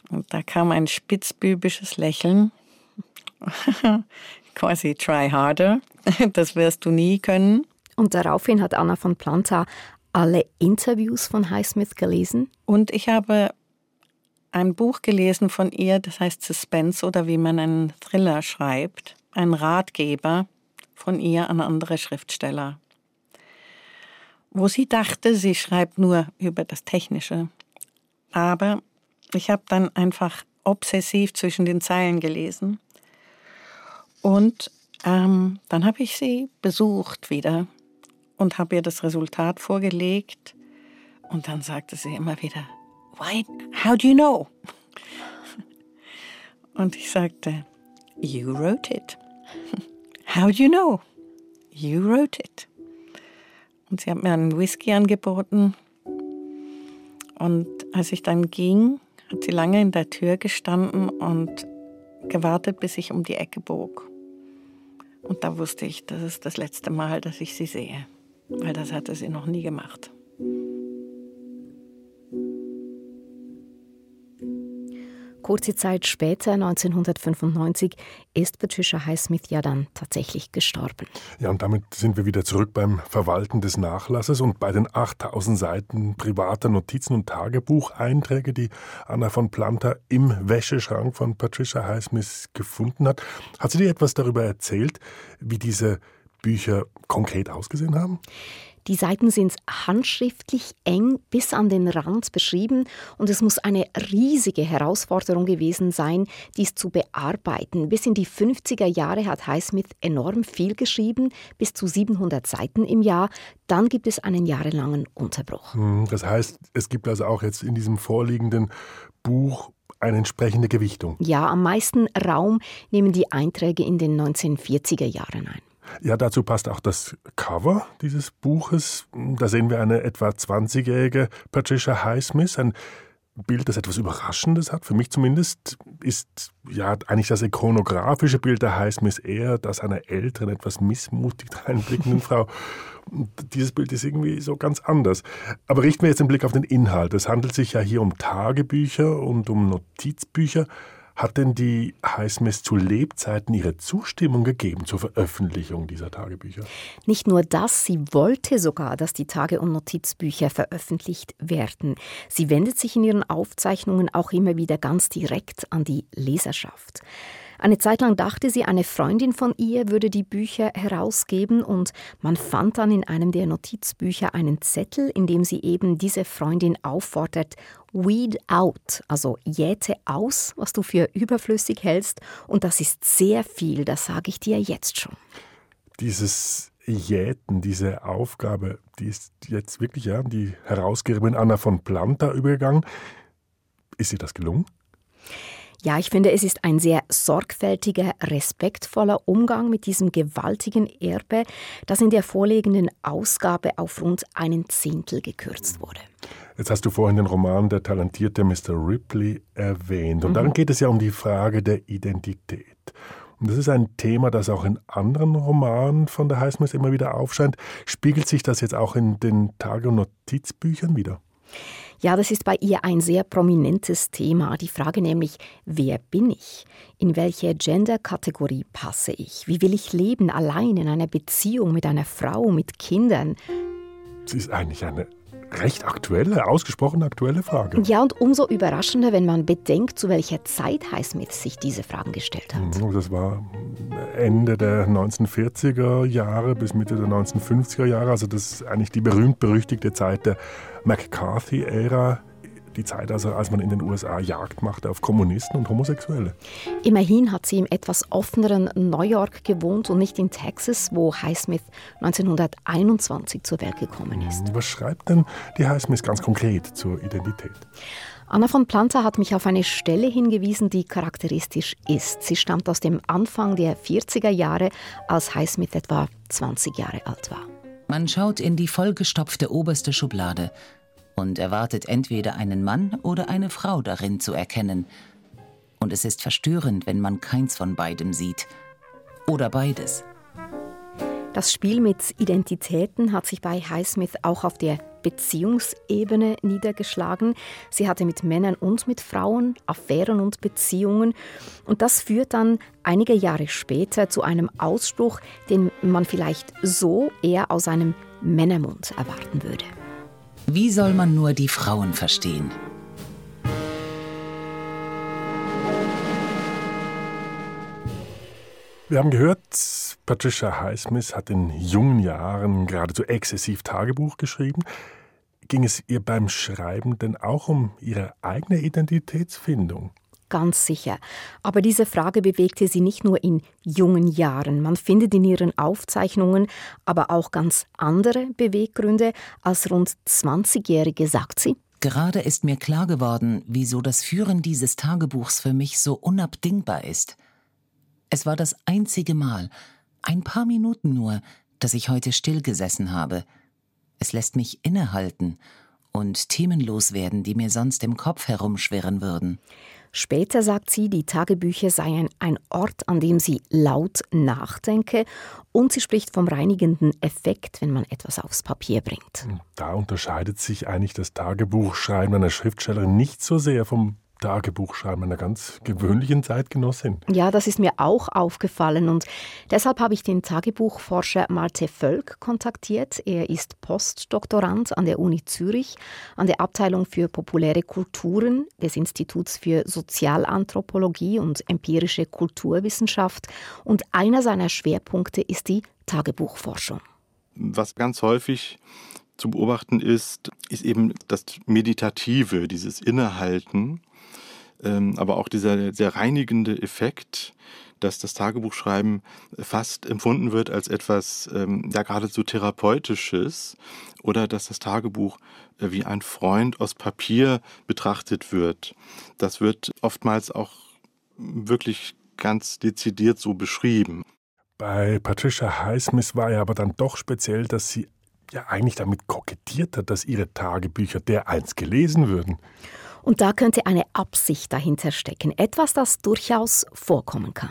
Und da kam ein spitzbübisches Lächeln. Quasi try harder. Das wirst du nie können. Und daraufhin hat Anna von Planta alle Interviews von Highsmith gelesen. Und ich habe ein Buch gelesen von ihr, das heißt Suspense oder wie man einen Thriller schreibt. Ein Ratgeber von ihr an andere Schriftsteller. Wo sie dachte, sie schreibt nur über das Technische. Aber ich habe dann einfach obsessiv zwischen den Zeilen gelesen. Und ähm, dann habe ich sie besucht wieder und habe ihr das Resultat vorgelegt. Und dann sagte sie immer wieder, Why, how do you know? Und ich sagte, You wrote it. How do you know? You wrote it. Und sie hat mir einen Whisky angeboten. Und als ich dann ging, hat sie lange in der Tür gestanden und gewartet, bis ich um die Ecke bog. Und da wusste ich, das ist das letzte Mal, dass ich sie sehe. Weil das hatte sie noch nie gemacht. Kurze Zeit später, 1995, ist Patricia Highsmith ja dann tatsächlich gestorben. Ja, und damit sind wir wieder zurück beim Verwalten des Nachlasses und bei den 8000 Seiten privater Notizen und Tagebucheinträge, die Anna von Planta im Wäscheschrank von Patricia Highsmith gefunden hat. Hat sie dir etwas darüber erzählt, wie diese Bücher konkret ausgesehen haben? Die Seiten sind handschriftlich eng bis an den Rand beschrieben und es muss eine riesige Herausforderung gewesen sein, dies zu bearbeiten. Bis in die 50er Jahre hat Highsmith enorm viel geschrieben, bis zu 700 Seiten im Jahr. Dann gibt es einen jahrelangen Unterbruch. Hm, das heißt, es gibt also auch jetzt in diesem vorliegenden Buch eine entsprechende Gewichtung. Ja, am meisten Raum nehmen die Einträge in den 1940er Jahren ein. Ja, dazu passt auch das Cover dieses Buches. Da sehen wir eine etwa 20-jährige Patricia Highsmith, ein Bild, das etwas Überraschendes hat. Für mich zumindest ist ja eigentlich das ikonografische Bild der Highsmith eher das einer älteren, etwas missmutig reinblickenden Frau. Dieses Bild ist irgendwie so ganz anders. Aber richten wir jetzt den Blick auf den Inhalt. Es handelt sich ja hier um Tagebücher und um Notizbücher. Hat denn die Highsmith zu Lebzeiten ihre Zustimmung gegeben zur Veröffentlichung dieser Tagebücher? Nicht nur das, sie wollte sogar, dass die Tage- und Notizbücher veröffentlicht werden. Sie wendet sich in ihren Aufzeichnungen auch immer wieder ganz direkt an die Leserschaft. Eine Zeit lang dachte sie, eine Freundin von ihr würde die Bücher herausgeben und man fand dann in einem der Notizbücher einen Zettel, in dem sie eben diese Freundin auffordert, weed out, also jäte aus, was du für überflüssig hältst und das ist sehr viel, das sage ich dir jetzt schon. Dieses Jäten, diese Aufgabe, die ist jetzt wirklich ja, die Herausgeberin Anna von Planta übergegangen. Ist ihr das gelungen? Ja, ich finde, es ist ein sehr sorgfältiger, respektvoller Umgang mit diesem gewaltigen Erbe, das in der vorliegenden Ausgabe auf rund einen Zehntel gekürzt wurde. Jetzt hast du vorhin den Roman Der talentierte Mr. Ripley erwähnt. Und mhm. darin geht es ja um die Frage der Identität. Und das ist ein Thema, das auch in anderen Romanen von der Highsmith immer wieder aufscheint. Spiegelt sich das jetzt auch in den Tage- und Notizbüchern wieder? Ja, das ist bei ihr ein sehr prominentes Thema. Die Frage nämlich, wer bin ich? In welche Genderkategorie passe ich? Wie will ich leben, allein in einer Beziehung mit einer Frau, mit Kindern? Sie ist eigentlich eine recht aktuelle, ausgesprochen aktuelle Frage. Ja, und umso überraschender, wenn man bedenkt, zu welcher Zeit Highsmith sich diese Fragen gestellt hat. Mhm, das war Ende der 1940er Jahre bis Mitte der 1950er Jahre. Also das ist eigentlich die berühmt-berüchtigte Zeit der McCarthy-Ära die Zeit, also als man in den USA Jagd machte auf Kommunisten und Homosexuelle. Immerhin hat sie im etwas offeneren New York gewohnt und nicht in Texas, wo Highsmith 1921 zur Welt gekommen ist. Was schreibt denn die Highsmith ganz konkret zur Identität? Anna von Planta hat mich auf eine Stelle hingewiesen, die charakteristisch ist. Sie stammt aus dem Anfang der 40er Jahre, als Highsmith etwa 20 Jahre alt war. Man schaut in die vollgestopfte oberste Schublade und erwartet entweder einen Mann oder eine Frau darin zu erkennen. Und es ist verstörend, wenn man keins von beidem sieht. Oder beides. Das Spiel mit Identitäten hat sich bei Highsmith auch auf der Beziehungsebene niedergeschlagen. Sie hatte mit Männern und mit Frauen Affären und Beziehungen. Und das führt dann einige Jahre später zu einem Ausspruch, den man vielleicht so eher aus einem Männermund erwarten würde. Wie soll man nur die Frauen verstehen? Wir haben gehört, Patricia Highsmith hat in jungen Jahren geradezu exzessiv Tagebuch geschrieben. Ging es ihr beim Schreiben denn auch um ihre eigene Identitätsfindung? Ganz sicher. Aber diese Frage bewegte sie nicht nur in jungen Jahren. Man findet in ihren Aufzeichnungen aber auch ganz andere Beweggründe. Als rund 20-Jährige sagt sie, Gerade ist mir klar geworden, wieso das Führen dieses Tagebuchs für mich so unabdingbar ist. Es war das einzige Mal, ein paar Minuten nur, dass ich heute stillgesessen habe. Es lässt mich innehalten und themenlos werden, die mir sonst im Kopf herumschwirren würden. Später sagt sie, die Tagebücher seien ein Ort, an dem sie laut nachdenke und sie spricht vom reinigenden Effekt, wenn man etwas aufs Papier bringt. Da unterscheidet sich eigentlich das Tagebuchschreiben einer Schriftstellerin nicht so sehr vom Tagebuchschreiben einer ganz gewöhnlichen Zeitgenossin. Ja, das ist mir auch aufgefallen und deshalb habe ich den Tagebuchforscher Malte Völk kontaktiert. Er ist Postdoktorand an der Uni Zürich, an der Abteilung für populäre Kulturen des Instituts für Sozialanthropologie und empirische Kulturwissenschaft und einer seiner Schwerpunkte ist die Tagebuchforschung. Was ganz häufig zu beobachten ist, ist eben das Meditative, dieses Innehalten ähm, aber auch dieser sehr reinigende Effekt, dass das Tagebuchschreiben fast empfunden wird als etwas ähm, ja geradezu therapeutisches oder dass das Tagebuch äh, wie ein Freund aus Papier betrachtet wird. Das wird oftmals auch wirklich ganz dezidiert so beschrieben. Bei Patricia Highsmith war ja aber dann doch speziell, dass sie ja eigentlich damit kokettiert hat, dass ihre Tagebücher dereinst gelesen würden. Und da könnte eine Absicht dahinter stecken, etwas, das durchaus vorkommen kann.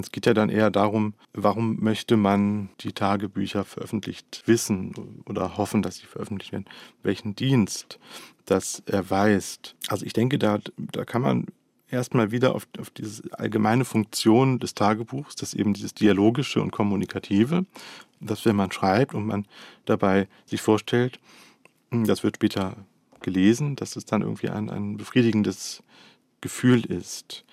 Es geht ja dann eher darum, warum möchte man die Tagebücher veröffentlicht wissen oder hoffen, dass sie veröffentlicht werden? Welchen Dienst das erweist? Also ich denke, da, da kann man erstmal wieder auf, auf diese allgemeine Funktion des Tagebuchs, das eben dieses Dialogische und Kommunikative, dass wenn man schreibt und man dabei sich vorstellt, hm, das wird später gelesen, dass es dann irgendwie ein, ein befriedigendes Gefühl ist.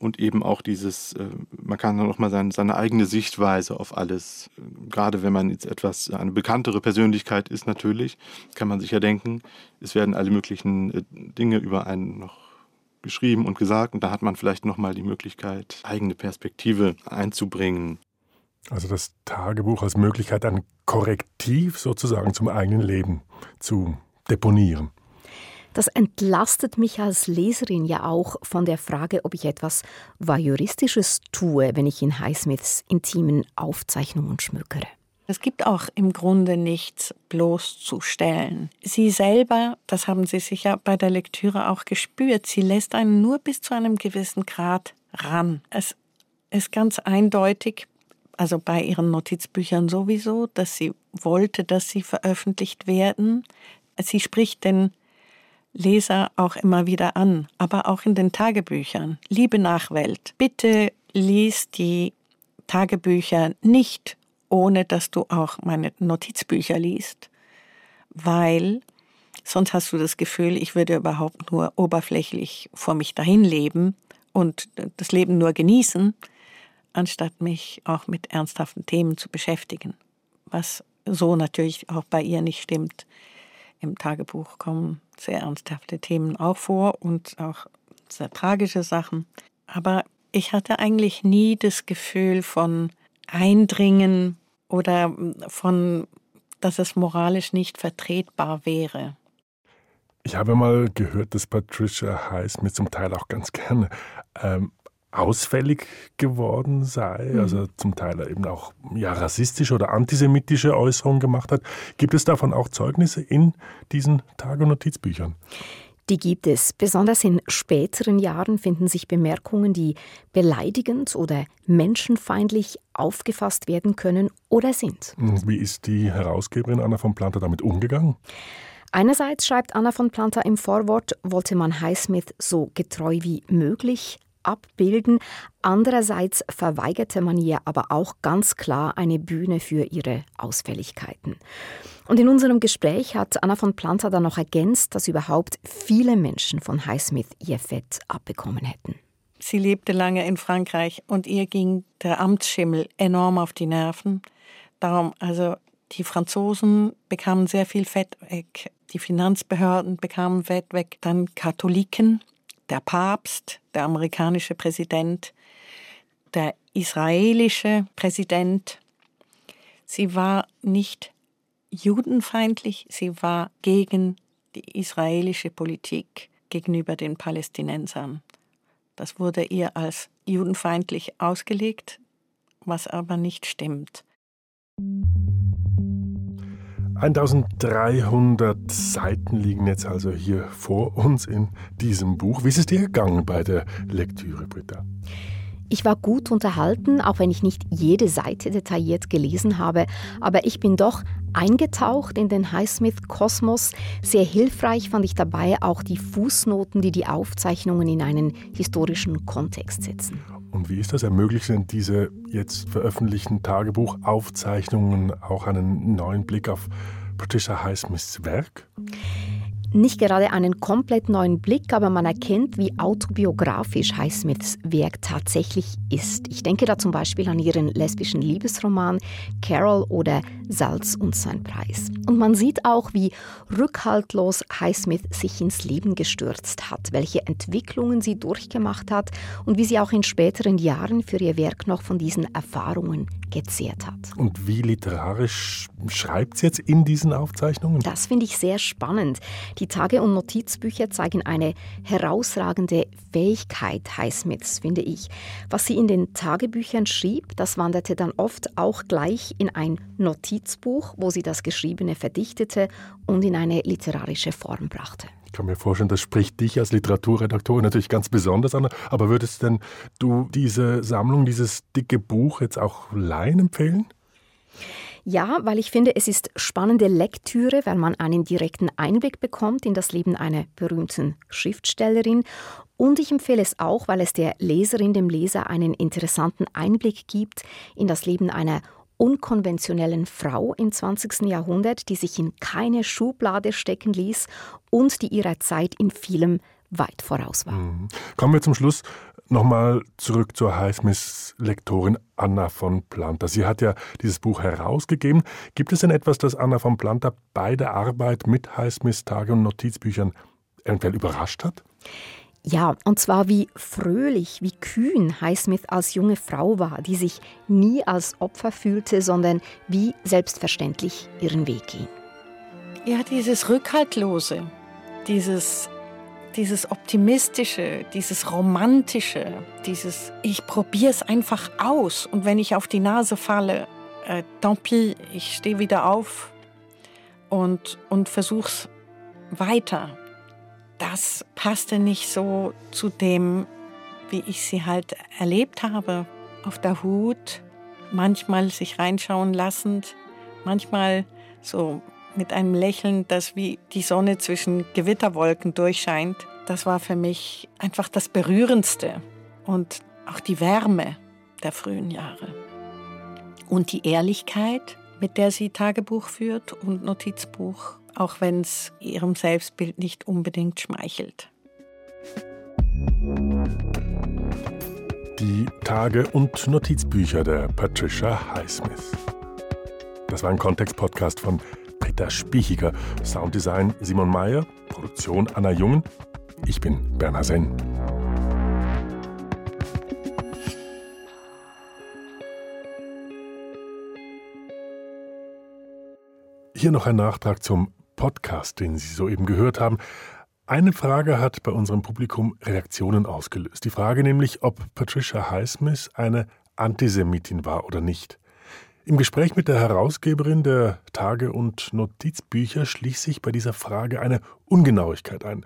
Und eben auch dieses, äh, man kann dann auch mal seine, seine eigene Sichtweise auf alles, gerade wenn man jetzt etwas, eine bekanntere Persönlichkeit ist natürlich, kann man sich ja denken, es werden alle möglichen äh, Dinge über einen noch geschrieben und gesagt und da hat man vielleicht nochmal die Möglichkeit, eigene Perspektive einzubringen. Also das Tagebuch als Möglichkeit, ein Korrektiv sozusagen zum eigenen Leben zu deponieren. Das entlastet mich als Leserin ja auch von der Frage, ob ich etwas Voyeuristisches tue, wenn ich in Highsmiths intimen Aufzeichnungen schmückere. Es gibt auch im Grunde nichts bloßzustellen. Sie selber, das haben Sie sicher bei der Lektüre auch gespürt, sie lässt einen nur bis zu einem gewissen Grad ran. Es ist ganz eindeutig, also bei ihren Notizbüchern sowieso, dass sie wollte, dass sie veröffentlicht werden. Sie spricht den Leser auch immer wieder an, aber auch in den Tagebüchern. Liebe Nachwelt, bitte lies die Tagebücher nicht, ohne dass du auch meine Notizbücher liest, weil sonst hast du das Gefühl, ich würde überhaupt nur oberflächlich vor mich dahin leben und das Leben nur genießen, anstatt mich auch mit ernsthaften Themen zu beschäftigen, was so natürlich auch bei ihr nicht stimmt. Im Tagebuch kommen sehr ernsthafte Themen auch vor und auch sehr tragische Sachen. Aber ich hatte eigentlich nie das Gefühl von Eindringen oder von, dass es moralisch nicht vertretbar wäre. Ich habe mal gehört, dass Patricia Heiß mir zum Teil auch ganz gerne ähm, ausfällig geworden sei, mhm. also zum Teil eben auch ja, rassistische oder antisemitische Äußerungen gemacht hat. Gibt es davon auch Zeugnisse in diesen Tage- und Notizbüchern? Die gibt es. Besonders in späteren Jahren finden sich Bemerkungen, die beleidigend oder menschenfeindlich aufgefasst werden können oder sind. Wie ist die Herausgeberin Anna von Planter damit umgegangen? Einerseits schreibt Anna von Planter im Vorwort, wollte man Highsmith so getreu wie möglich abbilden. Andererseits verweigerte man ihr aber auch ganz klar eine Bühne für ihre Ausfälligkeiten. Und in unserem Gespräch hat Anna von Planta dann noch ergänzt, dass überhaupt viele Menschen von Highsmith ihr Fett abbekommen hätten. Sie lebte lange in Frankreich und ihr ging der Amtsschimmel enorm auf die Nerven. Darum, also die Franzosen bekamen sehr viel Fett weg, die Finanzbehörden bekamen Fett weg, dann Katholiken, der Papst, der amerikanische Präsident, der israelische Präsident. Sie war nicht judenfeindlich, sie war gegen die israelische Politik gegenüber den Palästinensern. Das wurde ihr als judenfeindlich ausgelegt, was aber nicht stimmt. 1300 Seiten liegen jetzt also hier vor uns in diesem Buch. Wie ist es dir gegangen bei der Lektüre, Britta? Ich war gut unterhalten, auch wenn ich nicht jede Seite detailliert gelesen habe, aber ich bin doch eingetaucht in den Highsmith-Kosmos. Sehr hilfreich fand ich dabei auch die Fußnoten, die die Aufzeichnungen in einen historischen Kontext setzen. Und wie ist das? Ermöglichen diese jetzt veröffentlichten Tagebuchaufzeichnungen auch einen neuen Blick auf Patricia Highsmiths Werk? Nicht gerade einen komplett neuen Blick, aber man erkennt, wie autobiografisch Highsmiths Werk tatsächlich ist. Ich denke da zum Beispiel an ihren lesbischen Liebesroman Carol oder Salz und sein Preis. Und man sieht auch, wie rückhaltlos Highsmith sich ins Leben gestürzt hat, welche Entwicklungen sie durchgemacht hat und wie sie auch in späteren Jahren für ihr Werk noch von diesen Erfahrungen gezehrt hat. Und wie literarisch schreibt sie jetzt in diesen Aufzeichnungen? Das finde ich sehr spannend. Die Tage- und Notizbücher zeigen eine herausragende Fähigkeit Highsmiths, finde ich. Was sie in den Tagebüchern schrieb, das wanderte dann oft auch gleich in ein Notizbuch, wo sie das Geschriebene verdichtete und in eine literarische Form brachte. Ich kann mir vorstellen, das spricht dich als Literaturredaktorin natürlich ganz besonders an. Aber würdest denn du diese Sammlung, dieses dicke Buch jetzt auch Laien empfehlen? Ja, weil ich finde, es ist spannende Lektüre, weil man einen direkten Einblick bekommt in das Leben einer berühmten Schriftstellerin. Und ich empfehle es auch, weil es der Leserin, dem Leser einen interessanten Einblick gibt in das Leben einer unkonventionellen Frau im 20. Jahrhundert, die sich in keine Schublade stecken ließ und die ihrer Zeit in vielem weit voraus war. Mhm. Kommen wir zum Schluss nochmal zurück zur Highsmith-Lektorin Anna von Planta. Sie hat ja dieses Buch herausgegeben. Gibt es denn etwas, das Anna von Planta bei der Arbeit mit Highsmiths Tage- und Notizbüchern eventuell überrascht hat? Ja, und zwar wie fröhlich, wie kühn Highsmith als junge Frau war, die sich nie als Opfer fühlte, sondern wie selbstverständlich ihren Weg ging. Ja, dieses Rückhaltlose, dieses dieses Optimistische, dieses Romantische, dieses Ich probiere es einfach aus und wenn ich auf die Nase falle, äh, tant pis, ich stehe wieder auf und, und versuch's weiter. Das passte nicht so zu dem, wie ich sie halt erlebt habe. Auf der Hut, manchmal sich reinschauen lassend, manchmal so mit einem Lächeln, das wie die Sonne zwischen Gewitterwolken durchscheint. Das war für mich einfach das Berührendste und auch die Wärme der frühen Jahre. Und die Ehrlichkeit, mit der sie Tagebuch führt und Notizbuch, auch wenn es ihrem Selbstbild nicht unbedingt schmeichelt. Die Tage- und Notizbücher der Patricia Highsmith. Das war ein Kontext-Podcast von Britta Spichiger, Sounddesign Simon Mayer, Produktion Anna Jungen. Ich bin Bernhard Senn. Hier noch ein Nachtrag zum Podcast, den Sie soeben gehört haben. Eine Frage hat bei unserem Publikum Reaktionen ausgelöst. Die Frage nämlich, ob Patricia Highsmith eine Antisemitin war oder nicht. Im Gespräch mit der Herausgeberin der Tage- und Notizbücher schließt sich bei dieser Frage eine Ungenauigkeit ein.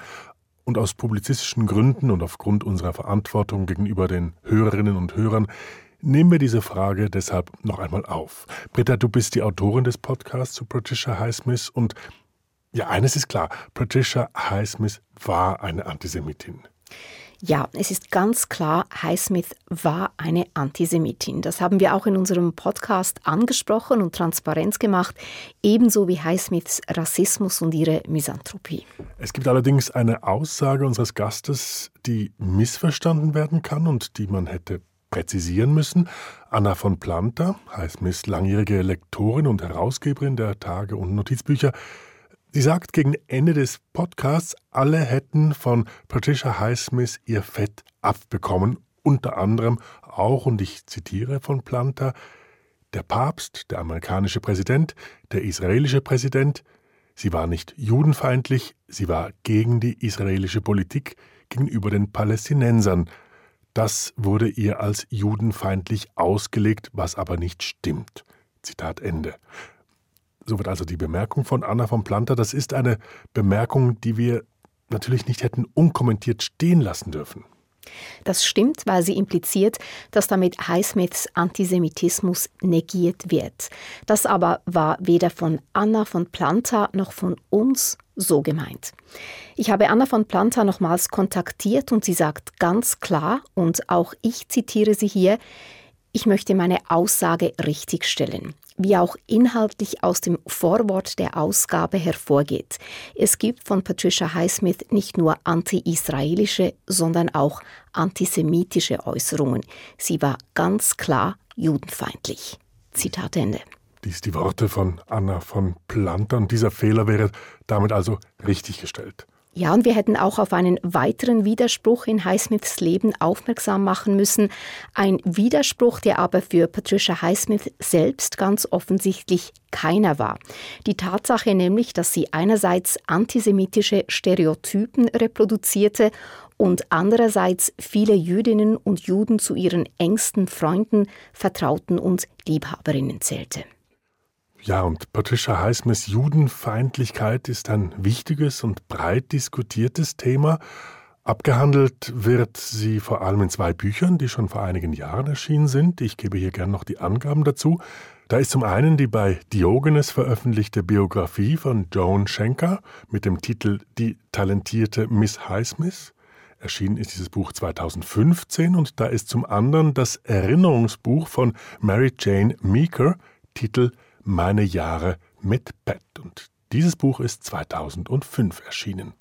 Und aus publizistischen Gründen und aufgrund unserer Verantwortung gegenüber den Hörerinnen und Hörern nehmen wir diese Frage deshalb noch einmal auf. Britta, du bist die Autorin des Podcasts zu Patricia Highsmith und ja, eines ist klar, Patricia Highsmith war eine Antisemitin. Ja, es ist ganz klar, Highsmith war eine Antisemitin. Das haben wir auch in unserem Podcast angesprochen und transparent gemacht, ebenso wie Highsmiths Rassismus und ihre Misanthropie. Es gibt allerdings eine Aussage unseres Gastes, die missverstanden werden kann und die man hätte präzisieren müssen. Anna von Planta, Highsmiths langjährige Lektorin und Herausgeberin der Tage- und Notizbücher, Sie sagt gegen Ende des Podcasts, alle hätten von Patricia Highsmith ihr Fett abbekommen, unter anderem auch, und ich zitiere von Planta, der Papst, der amerikanische Präsident, der israelische Präsident, sie war nicht judenfeindlich, sie war gegen die israelische Politik gegenüber den Palästinensern. Das wurde ihr als judenfeindlich ausgelegt, was aber nicht stimmt. Zitat Ende. So wird also die Bemerkung von Anna von Planter. Das ist eine Bemerkung, die wir natürlich nicht hätten unkommentiert stehen lassen dürfen. Das stimmt, weil sie impliziert, dass damit Highsmiths Antisemitismus negiert wird. Das aber war weder von Anna von Planta noch von uns so gemeint. Ich habe Anna von Planta nochmals kontaktiert und sie sagt ganz klar, und auch ich zitiere sie hier, ich möchte meine Aussage richtigstellen wie auch inhaltlich aus dem Vorwort der Ausgabe hervorgeht. Es gibt von Patricia Highsmith nicht nur anti-israelische, sondern auch antisemitische Äußerungen. Sie war ganz klar judenfeindlich. Zitat Ende. Dies die Worte von Anna von Plantern. Dieser Fehler wäre damit also richtiggestellt. Ja, und wir hätten auch auf einen weiteren Widerspruch in Highsmiths Leben aufmerksam machen müssen. Ein Widerspruch, der aber für Patricia Highsmith selbst ganz offensichtlich keiner war. Die Tatsache nämlich, dass sie einerseits antisemitische Stereotypen reproduzierte und andererseits viele Jüdinnen und Juden zu ihren engsten Freunden, Vertrauten und Liebhaberinnen zählte. Ja, und Patricia Highsmiths Judenfeindlichkeit ist ein wichtiges und breit diskutiertes Thema. Abgehandelt wird sie vor allem in zwei Büchern, die schon vor einigen Jahren erschienen sind. Ich gebe hier gern noch die Angaben dazu. Da ist zum einen die bei Diogenes veröffentlichte Biografie von Joan Schenker mit dem Titel Die talentierte Miss Highsmith. Erschienen ist dieses Buch 2015 und da ist zum anderen das Erinnerungsbuch von Mary Jane Meeker, Titel meine Jahre mit Pat. Und dieses Buch ist 2005 erschienen.